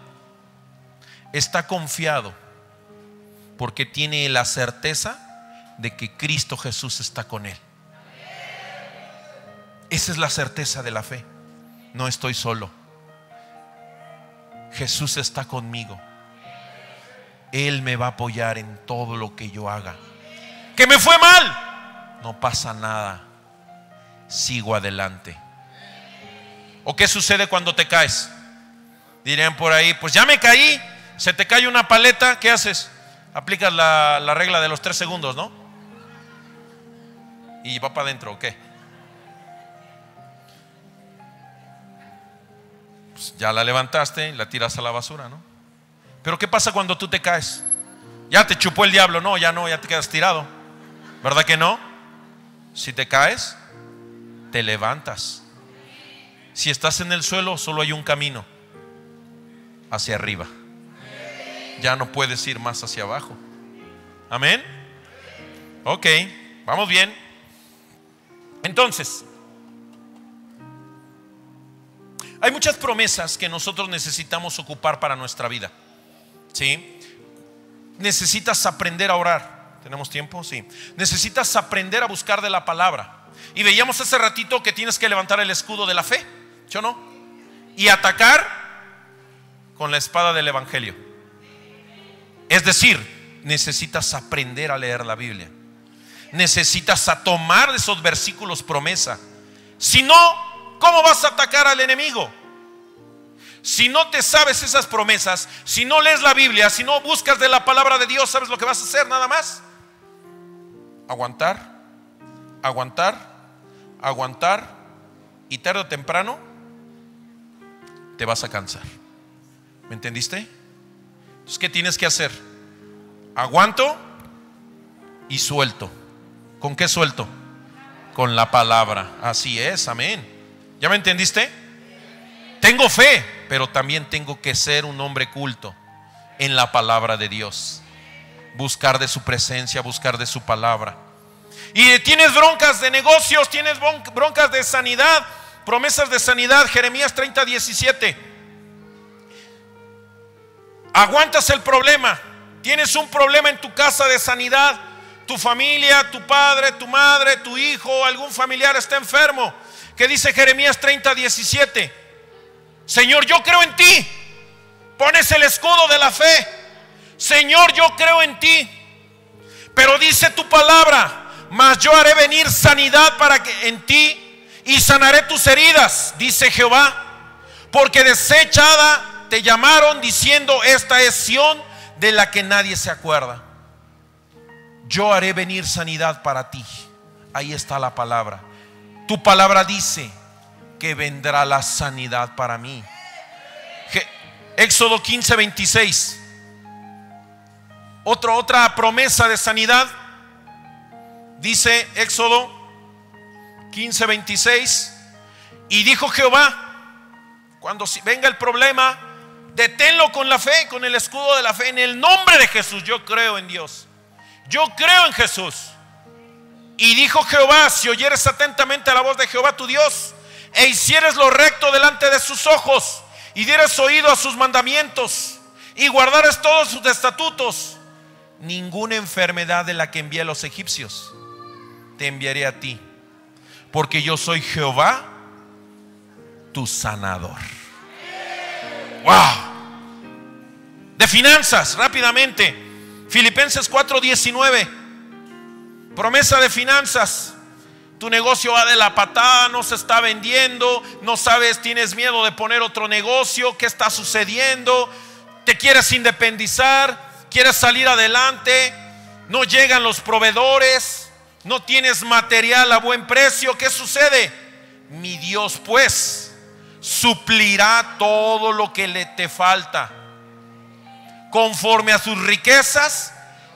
Está confiado porque tiene la certeza de que Cristo Jesús está con él. Esa es la certeza de la fe. No estoy solo. Jesús está conmigo. Él me va a apoyar en todo lo que yo haga. Que me fue mal. No pasa nada. Sigo adelante. ¿O qué sucede cuando te caes? Dirían por ahí, pues ya me caí. Se te cae una paleta, ¿qué haces? Aplicas la, la regla de los tres segundos, ¿no? Y va para adentro, ¿o qué? Pues ya la levantaste, la tiras a la basura, ¿no? Pero ¿qué pasa cuando tú te caes? Ya te chupó el diablo, no, ya no, ya te quedas tirado. ¿Verdad que no? Si te caes, te levantas. Si estás en el suelo, solo hay un camino, hacia arriba. Ya no puedes ir más hacia abajo. Amén. Ok, vamos bien. Entonces, Hay muchas promesas que nosotros necesitamos ocupar para nuestra vida. ¿Sí? Necesitas aprender a orar. ¿Tenemos tiempo? Sí. Necesitas aprender a buscar de la palabra. Y veíamos hace ratito que tienes que levantar el escudo de la fe. ¿Yo no? Y atacar con la espada del Evangelio. Es decir, necesitas aprender a leer la Biblia. Necesitas a tomar esos versículos promesa. Si no, ¿Cómo vas a atacar al enemigo? Si no te sabes esas promesas, si no lees la Biblia, si no buscas de la palabra de Dios, ¿sabes lo que vas a hacer nada más? Aguantar, aguantar, aguantar y tarde o temprano te vas a cansar. ¿Me entendiste? Entonces, ¿qué tienes que hacer? Aguanto y suelto. ¿Con qué suelto? Con la palabra. Así es, amén. ¿Ya me entendiste? Tengo fe, pero también tengo que ser un hombre culto en la palabra de Dios. Buscar de su presencia, buscar de su palabra. Y tienes broncas de negocios, tienes broncas de sanidad, promesas de sanidad, Jeremías 30, 17. Aguantas el problema. Tienes un problema en tu casa de sanidad. Tu familia, tu padre, tu madre, tu hijo, algún familiar está enfermo que dice Jeremías 30, 17. Señor, yo creo en ti. Pones el escudo de la fe. Señor, yo creo en ti. Pero dice tu palabra, mas yo haré venir sanidad para que en ti y sanaré tus heridas, dice Jehová. Porque desechada te llamaron diciendo, esta es Sión de la que nadie se acuerda. Yo haré venir sanidad para ti. Ahí está la palabra. Tu palabra dice que vendrá la sanidad para mí. Éxodo 15, 26. Otra, otra promesa de sanidad. Dice Éxodo 15, 26. Y dijo Jehová, cuando venga el problema, deténlo con la fe, con el escudo de la fe, en el nombre de Jesús. Yo creo en Dios. Yo creo en Jesús. Y dijo Jehová, si oyeres atentamente a la voz de Jehová tu Dios, e hicieres lo recto delante de sus ojos, y dieres oído a sus mandamientos, y guardares todos sus estatutos, ninguna enfermedad de la que envié a los egipcios te enviaré a ti, porque yo soy Jehová, tu sanador. Wow. De finanzas, rápidamente. Filipenses 4:19. Promesa de finanzas. Tu negocio va de la patada, no se está vendiendo, no sabes, tienes miedo de poner otro negocio, ¿qué está sucediendo? Te quieres independizar, quieres salir adelante, no llegan los proveedores, no tienes material a buen precio, ¿qué sucede? Mi Dios pues suplirá todo lo que le te falta conforme a sus riquezas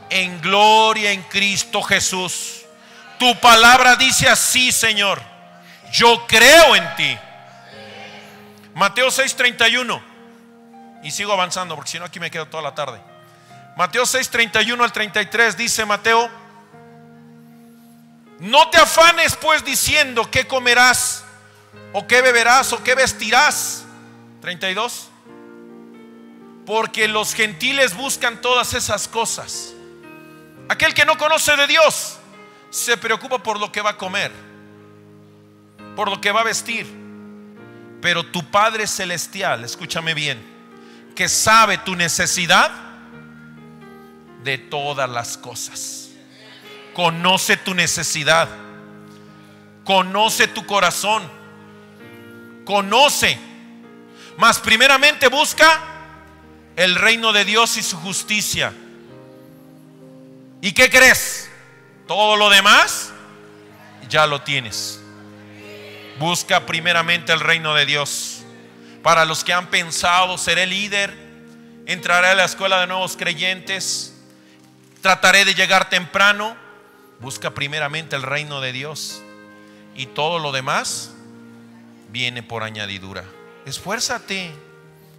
en gloria en Cristo Jesús. Tu palabra dice así, Señor. Yo creo en ti. Mateo 6:31. Y sigo avanzando porque si no aquí me quedo toda la tarde. Mateo 6:31 al 33 dice Mateo, no te afanes pues diciendo qué comerás o qué beberás o qué vestirás. 32 porque los gentiles buscan todas esas cosas. Aquel que no conoce de Dios se preocupa por lo que va a comer, por lo que va a vestir. Pero tu Padre Celestial, escúchame bien, que sabe tu necesidad de todas las cosas. Conoce tu necesidad. Conoce tu corazón. Conoce. Mas primeramente busca el reino de Dios y su justicia. ¿Y qué crees? Todo lo demás ya lo tienes. Busca primeramente el reino de Dios. Para los que han pensado, seré líder, entraré a la escuela de nuevos creyentes, trataré de llegar temprano. Busca primeramente el reino de Dios. Y todo lo demás viene por añadidura. Esfuérzate.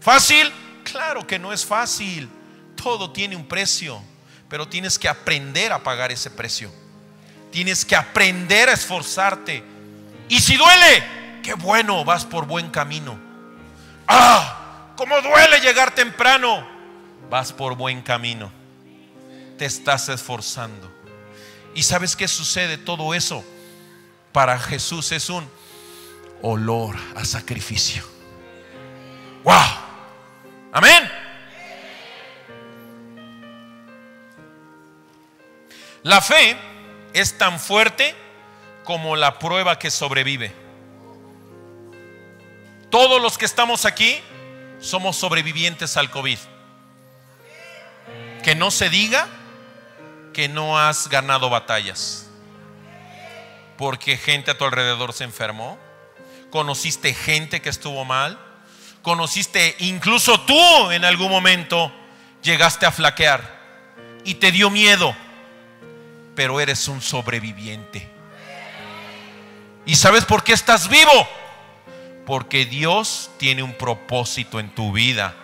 ¿Fácil? Claro que no es fácil. Todo tiene un precio, pero tienes que aprender a pagar ese precio. Tienes que aprender a esforzarte. Y si duele, qué bueno, vas por buen camino. Ah, cómo duele llegar temprano. Vas por buen camino. Te estás esforzando. ¿Y sabes qué sucede? Todo eso para Jesús es un olor a sacrificio. ¡Wow! Amén. La fe es tan fuerte como la prueba que sobrevive. Todos los que estamos aquí somos sobrevivientes al COVID. Que no se diga que no has ganado batallas. Porque gente a tu alrededor se enfermó. Conociste gente que estuvo mal conociste, incluso tú en algún momento llegaste a flaquear y te dio miedo, pero eres un sobreviviente. ¿Y sabes por qué estás vivo? Porque Dios tiene un propósito en tu vida.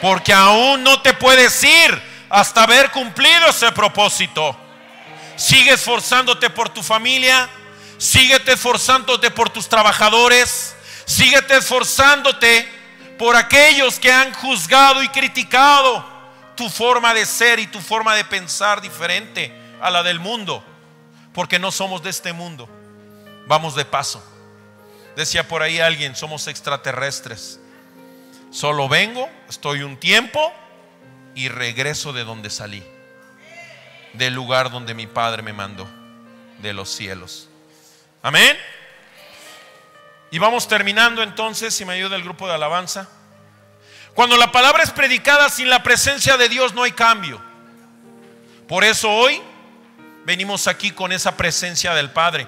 Porque aún no te puedes ir hasta haber cumplido ese propósito. Sigue esforzándote por tu familia, síguete esforzándote por tus trabajadores, Síguete esforzándote por aquellos que han juzgado y criticado tu forma de ser y tu forma de pensar diferente a la del mundo. Porque no somos de este mundo. Vamos de paso. Decía por ahí alguien, somos extraterrestres. Solo vengo, estoy un tiempo y regreso de donde salí. Del lugar donde mi Padre me mandó. De los cielos. Amén. Y vamos terminando entonces, si me ayuda el grupo de alabanza. Cuando la palabra es predicada sin la presencia de Dios no hay cambio. Por eso hoy venimos aquí con esa presencia del Padre.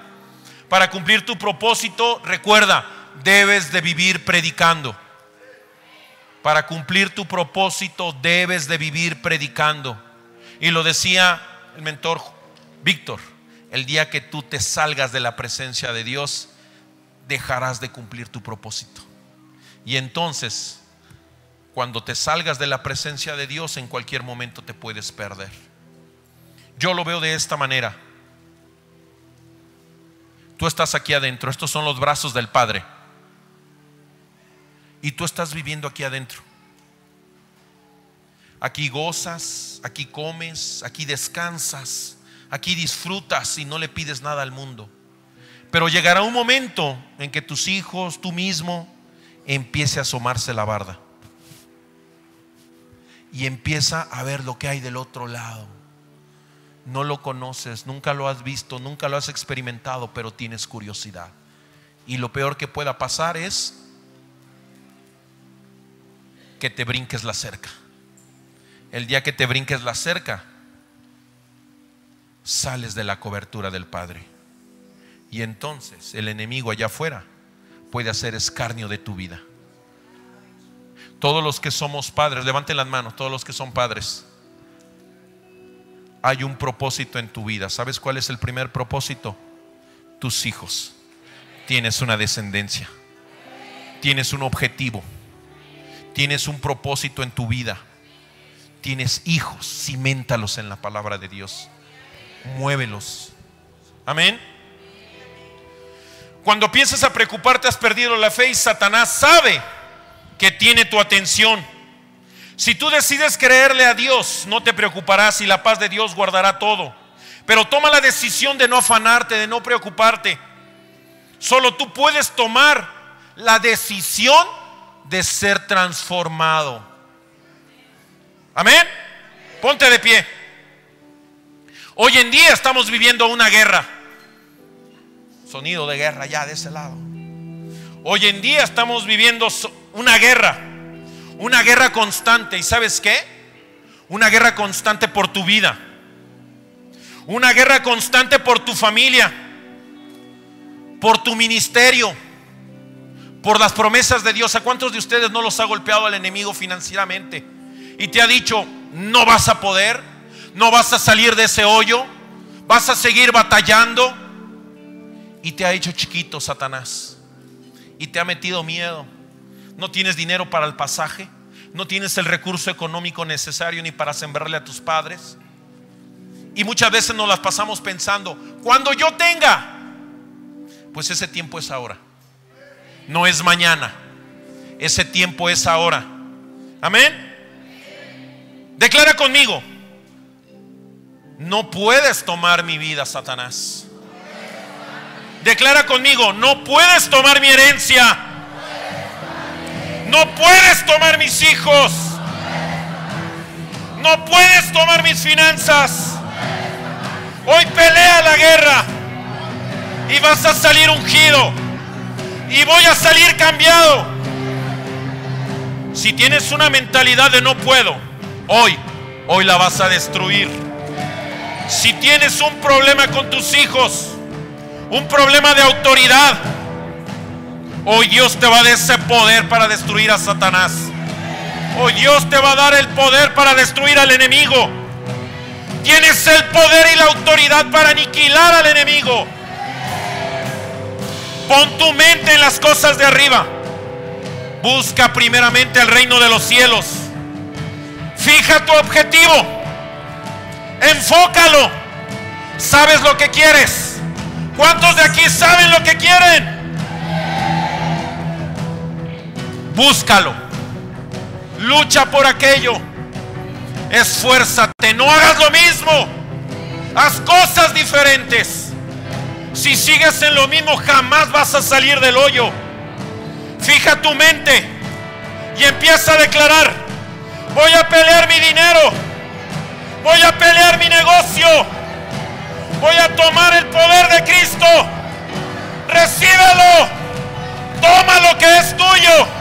Para cumplir tu propósito, recuerda, debes de vivir predicando. Para cumplir tu propósito, debes de vivir predicando. Y lo decía el mentor Víctor, el día que tú te salgas de la presencia de Dios, dejarás de cumplir tu propósito. Y entonces, cuando te salgas de la presencia de Dios, en cualquier momento te puedes perder. Yo lo veo de esta manera. Tú estás aquí adentro, estos son los brazos del Padre. Y tú estás viviendo aquí adentro. Aquí gozas, aquí comes, aquí descansas, aquí disfrutas y no le pides nada al mundo. Pero llegará un momento en que tus hijos, tú mismo, empiece a asomarse la barda. Y empieza a ver lo que hay del otro lado. No lo conoces, nunca lo has visto, nunca lo has experimentado, pero tienes curiosidad. Y lo peor que pueda pasar es que te brinques la cerca el día que te brinques la cerca, sales de la cobertura del Padre. Y entonces el enemigo allá afuera puede hacer escarnio de tu vida. Todos los que somos padres, levanten las manos, todos los que son padres, hay un propósito en tu vida. ¿Sabes cuál es el primer propósito? Tus hijos. Tienes una descendencia. Tienes un objetivo. Tienes un propósito en tu vida tienes hijos, cimentalos en la palabra de Dios. Muévelos. Amén. Cuando piensas a preocuparte has perdido la fe y Satanás sabe que tiene tu atención. Si tú decides creerle a Dios, no te preocuparás y la paz de Dios guardará todo. Pero toma la decisión de no afanarte, de no preocuparte. Solo tú puedes tomar la decisión de ser transformado. Amén. Ponte de pie. Hoy en día estamos viviendo una guerra. Sonido de guerra ya de ese lado. Hoy en día estamos viviendo una guerra. Una guerra constante. ¿Y sabes qué? Una guerra constante por tu vida. Una guerra constante por tu familia. Por tu ministerio. Por las promesas de Dios. ¿A cuántos de ustedes no los ha golpeado el enemigo financieramente? y te ha dicho, no vas a poder, no vas a salir de ese hoyo, vas a seguir batallando. Y te ha hecho chiquito Satanás. Y te ha metido miedo. No tienes dinero para el pasaje. No tienes el recurso económico necesario ni para sembrarle a tus padres. Y muchas veces nos las pasamos pensando, cuando yo tenga, pues ese tiempo es ahora. No es mañana. Ese tiempo es ahora. Amén. Declara conmigo, no puedes tomar mi vida, Satanás. Declara conmigo, no puedes tomar mi herencia. No puedes tomar mis hijos. No puedes tomar mis finanzas. Hoy pelea la guerra y vas a salir ungido. Y voy a salir cambiado. Si tienes una mentalidad de no puedo, Hoy, hoy la vas a destruir. Si tienes un problema con tus hijos, un problema de autoridad, hoy Dios te va a dar ese poder para destruir a Satanás. Hoy Dios te va a dar el poder para destruir al enemigo. Tienes el poder y la autoridad para aniquilar al enemigo. Pon tu mente en las cosas de arriba. Busca primeramente el reino de los cielos Fija tu objetivo. Enfócalo. ¿Sabes lo que quieres? ¿Cuántos de aquí saben lo que quieren? Búscalo. Lucha por aquello. Esfuérzate. No hagas lo mismo. Haz cosas diferentes. Si sigues en lo mismo, jamás vas a salir del hoyo. Fija tu mente y empieza a declarar Voy a pelear mi dinero. Voy a pelear mi negocio. Voy a tomar el poder de Cristo. Recíbelo. Toma lo que es tuyo.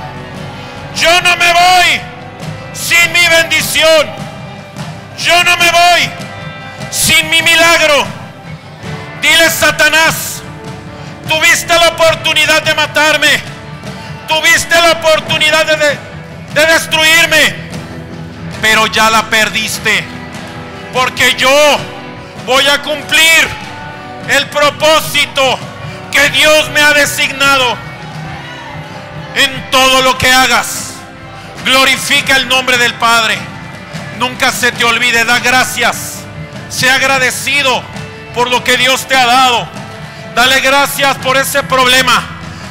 Yo no me voy sin mi bendición. Yo no me voy sin mi milagro. Dile Satanás, tuviste la oportunidad de matarme. Tuviste la oportunidad de, de destruirme pero ya la perdiste. Porque yo voy a cumplir el propósito que Dios me ha designado. En todo lo que hagas, glorifica el nombre del Padre. Nunca se te olvide, da gracias. Sea agradecido por lo que Dios te ha dado. Dale gracias por ese problema.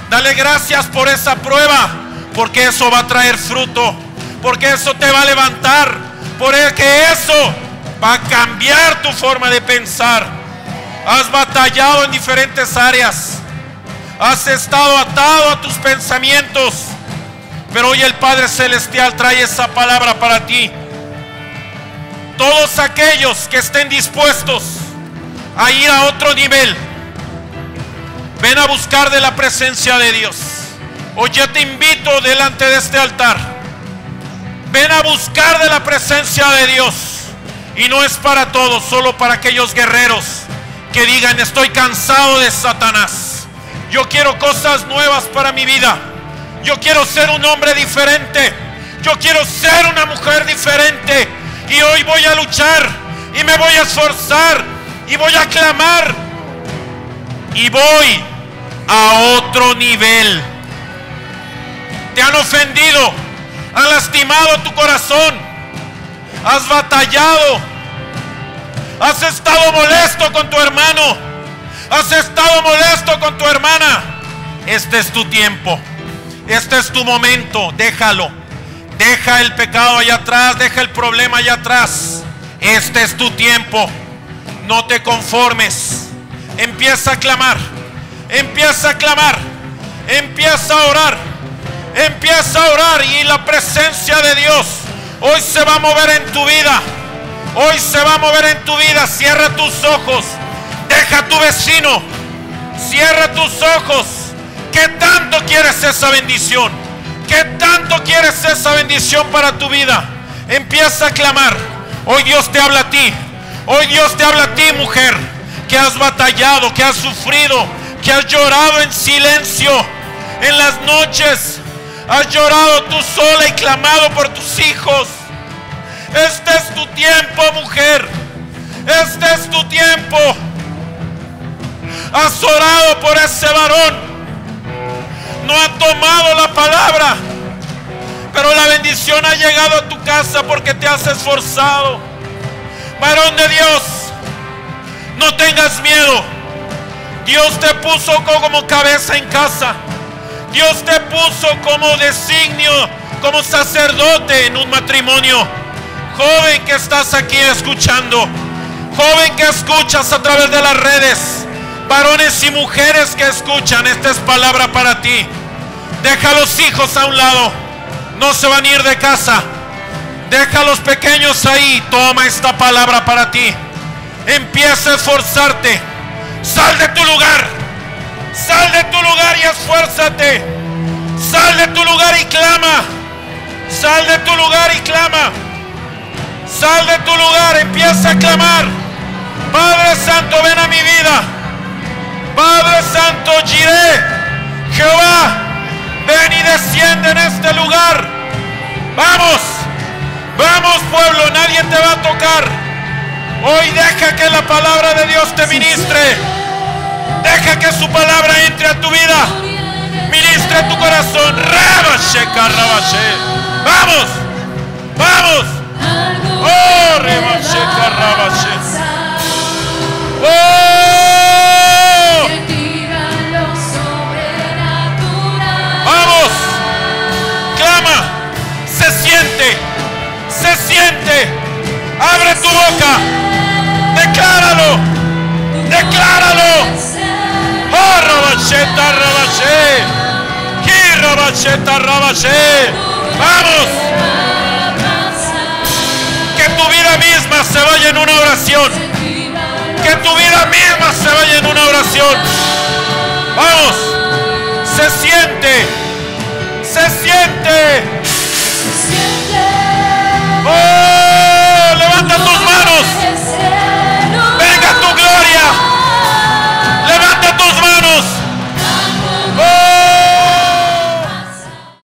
Dale gracias por esa prueba. Porque eso va a traer fruto. Porque eso te va a levantar. Porque eso va a cambiar tu forma de pensar. Has batallado en diferentes áreas. Has estado atado a tus pensamientos. Pero hoy el Padre Celestial trae esa palabra para ti. Todos aquellos que estén dispuestos a ir a otro nivel, ven a buscar de la presencia de Dios. Hoy yo te invito delante de este altar. Ven a buscar de la presencia de Dios. Y no es para todos, solo para aquellos guerreros que digan, estoy cansado de Satanás. Yo quiero cosas nuevas para mi vida. Yo quiero ser un hombre diferente. Yo quiero ser una mujer diferente. Y hoy voy a luchar y me voy a esforzar y voy a clamar y voy a otro nivel. Te han ofendido, han lastimado tu corazón, has batallado, has estado molesto con tu hermano, has estado molesto con tu hermana. Este es tu tiempo, este es tu momento, déjalo. Deja el pecado allá atrás, deja el problema allá atrás. Este es tu tiempo. No te conformes. Empieza a clamar. Empieza a clamar. Empieza a orar. Empieza a orar y la presencia de Dios hoy se va a mover en tu vida. Hoy se va a mover en tu vida. Cierra tus ojos. Deja a tu vecino. Cierra tus ojos. ¿Qué tanto quieres esa bendición? ¿Qué tanto quieres esa bendición para tu vida? Empieza a clamar. Hoy Dios te habla a ti. Hoy Dios te habla a ti, mujer, que has batallado, que has sufrido, que has llorado en silencio en las noches. Has llorado tú sola y clamado por tus hijos. Este es tu tiempo, mujer. Este es tu tiempo. Has orado por ese varón no ha tomado la palabra. Pero la bendición ha llegado a tu casa porque te has esforzado. Varón de Dios, no tengas miedo. Dios te puso como cabeza en casa. Dios te puso como designio, como sacerdote en un matrimonio. Joven que estás aquí escuchando. Joven que escuchas a través de las redes. Varones y mujeres que escuchan, esta es palabra para ti. Deja a los hijos a un lado. No se van a ir de casa. Deja a los pequeños ahí. Toma esta palabra para ti. Empieza a esforzarte. Sal de tu lugar. Sal de tu lugar y esfuérzate. Sal de tu lugar y clama. Sal de tu lugar y clama. Sal de tu lugar. Empieza a clamar. Padre Santo, ven a mi vida. Padre Santo, giré. Jehová, ven y desciende en este lugar. Vamos, vamos pueblo, nadie te va a tocar. Hoy deja que la palabra de Dios te ministre. Deja que su palabra entre a tu vida. Ministre tu corazón. Vamos, vamos. Oh, Oh. Siente. Abre tu boca. Decláralo. Decláralo. Oh, Vamos. Que tu vida misma se vaya en una oración. Que tu vida misma se vaya en una oración. Vamos. Se siente. Se siente. ¡Oh! ¡Levanta tus manos!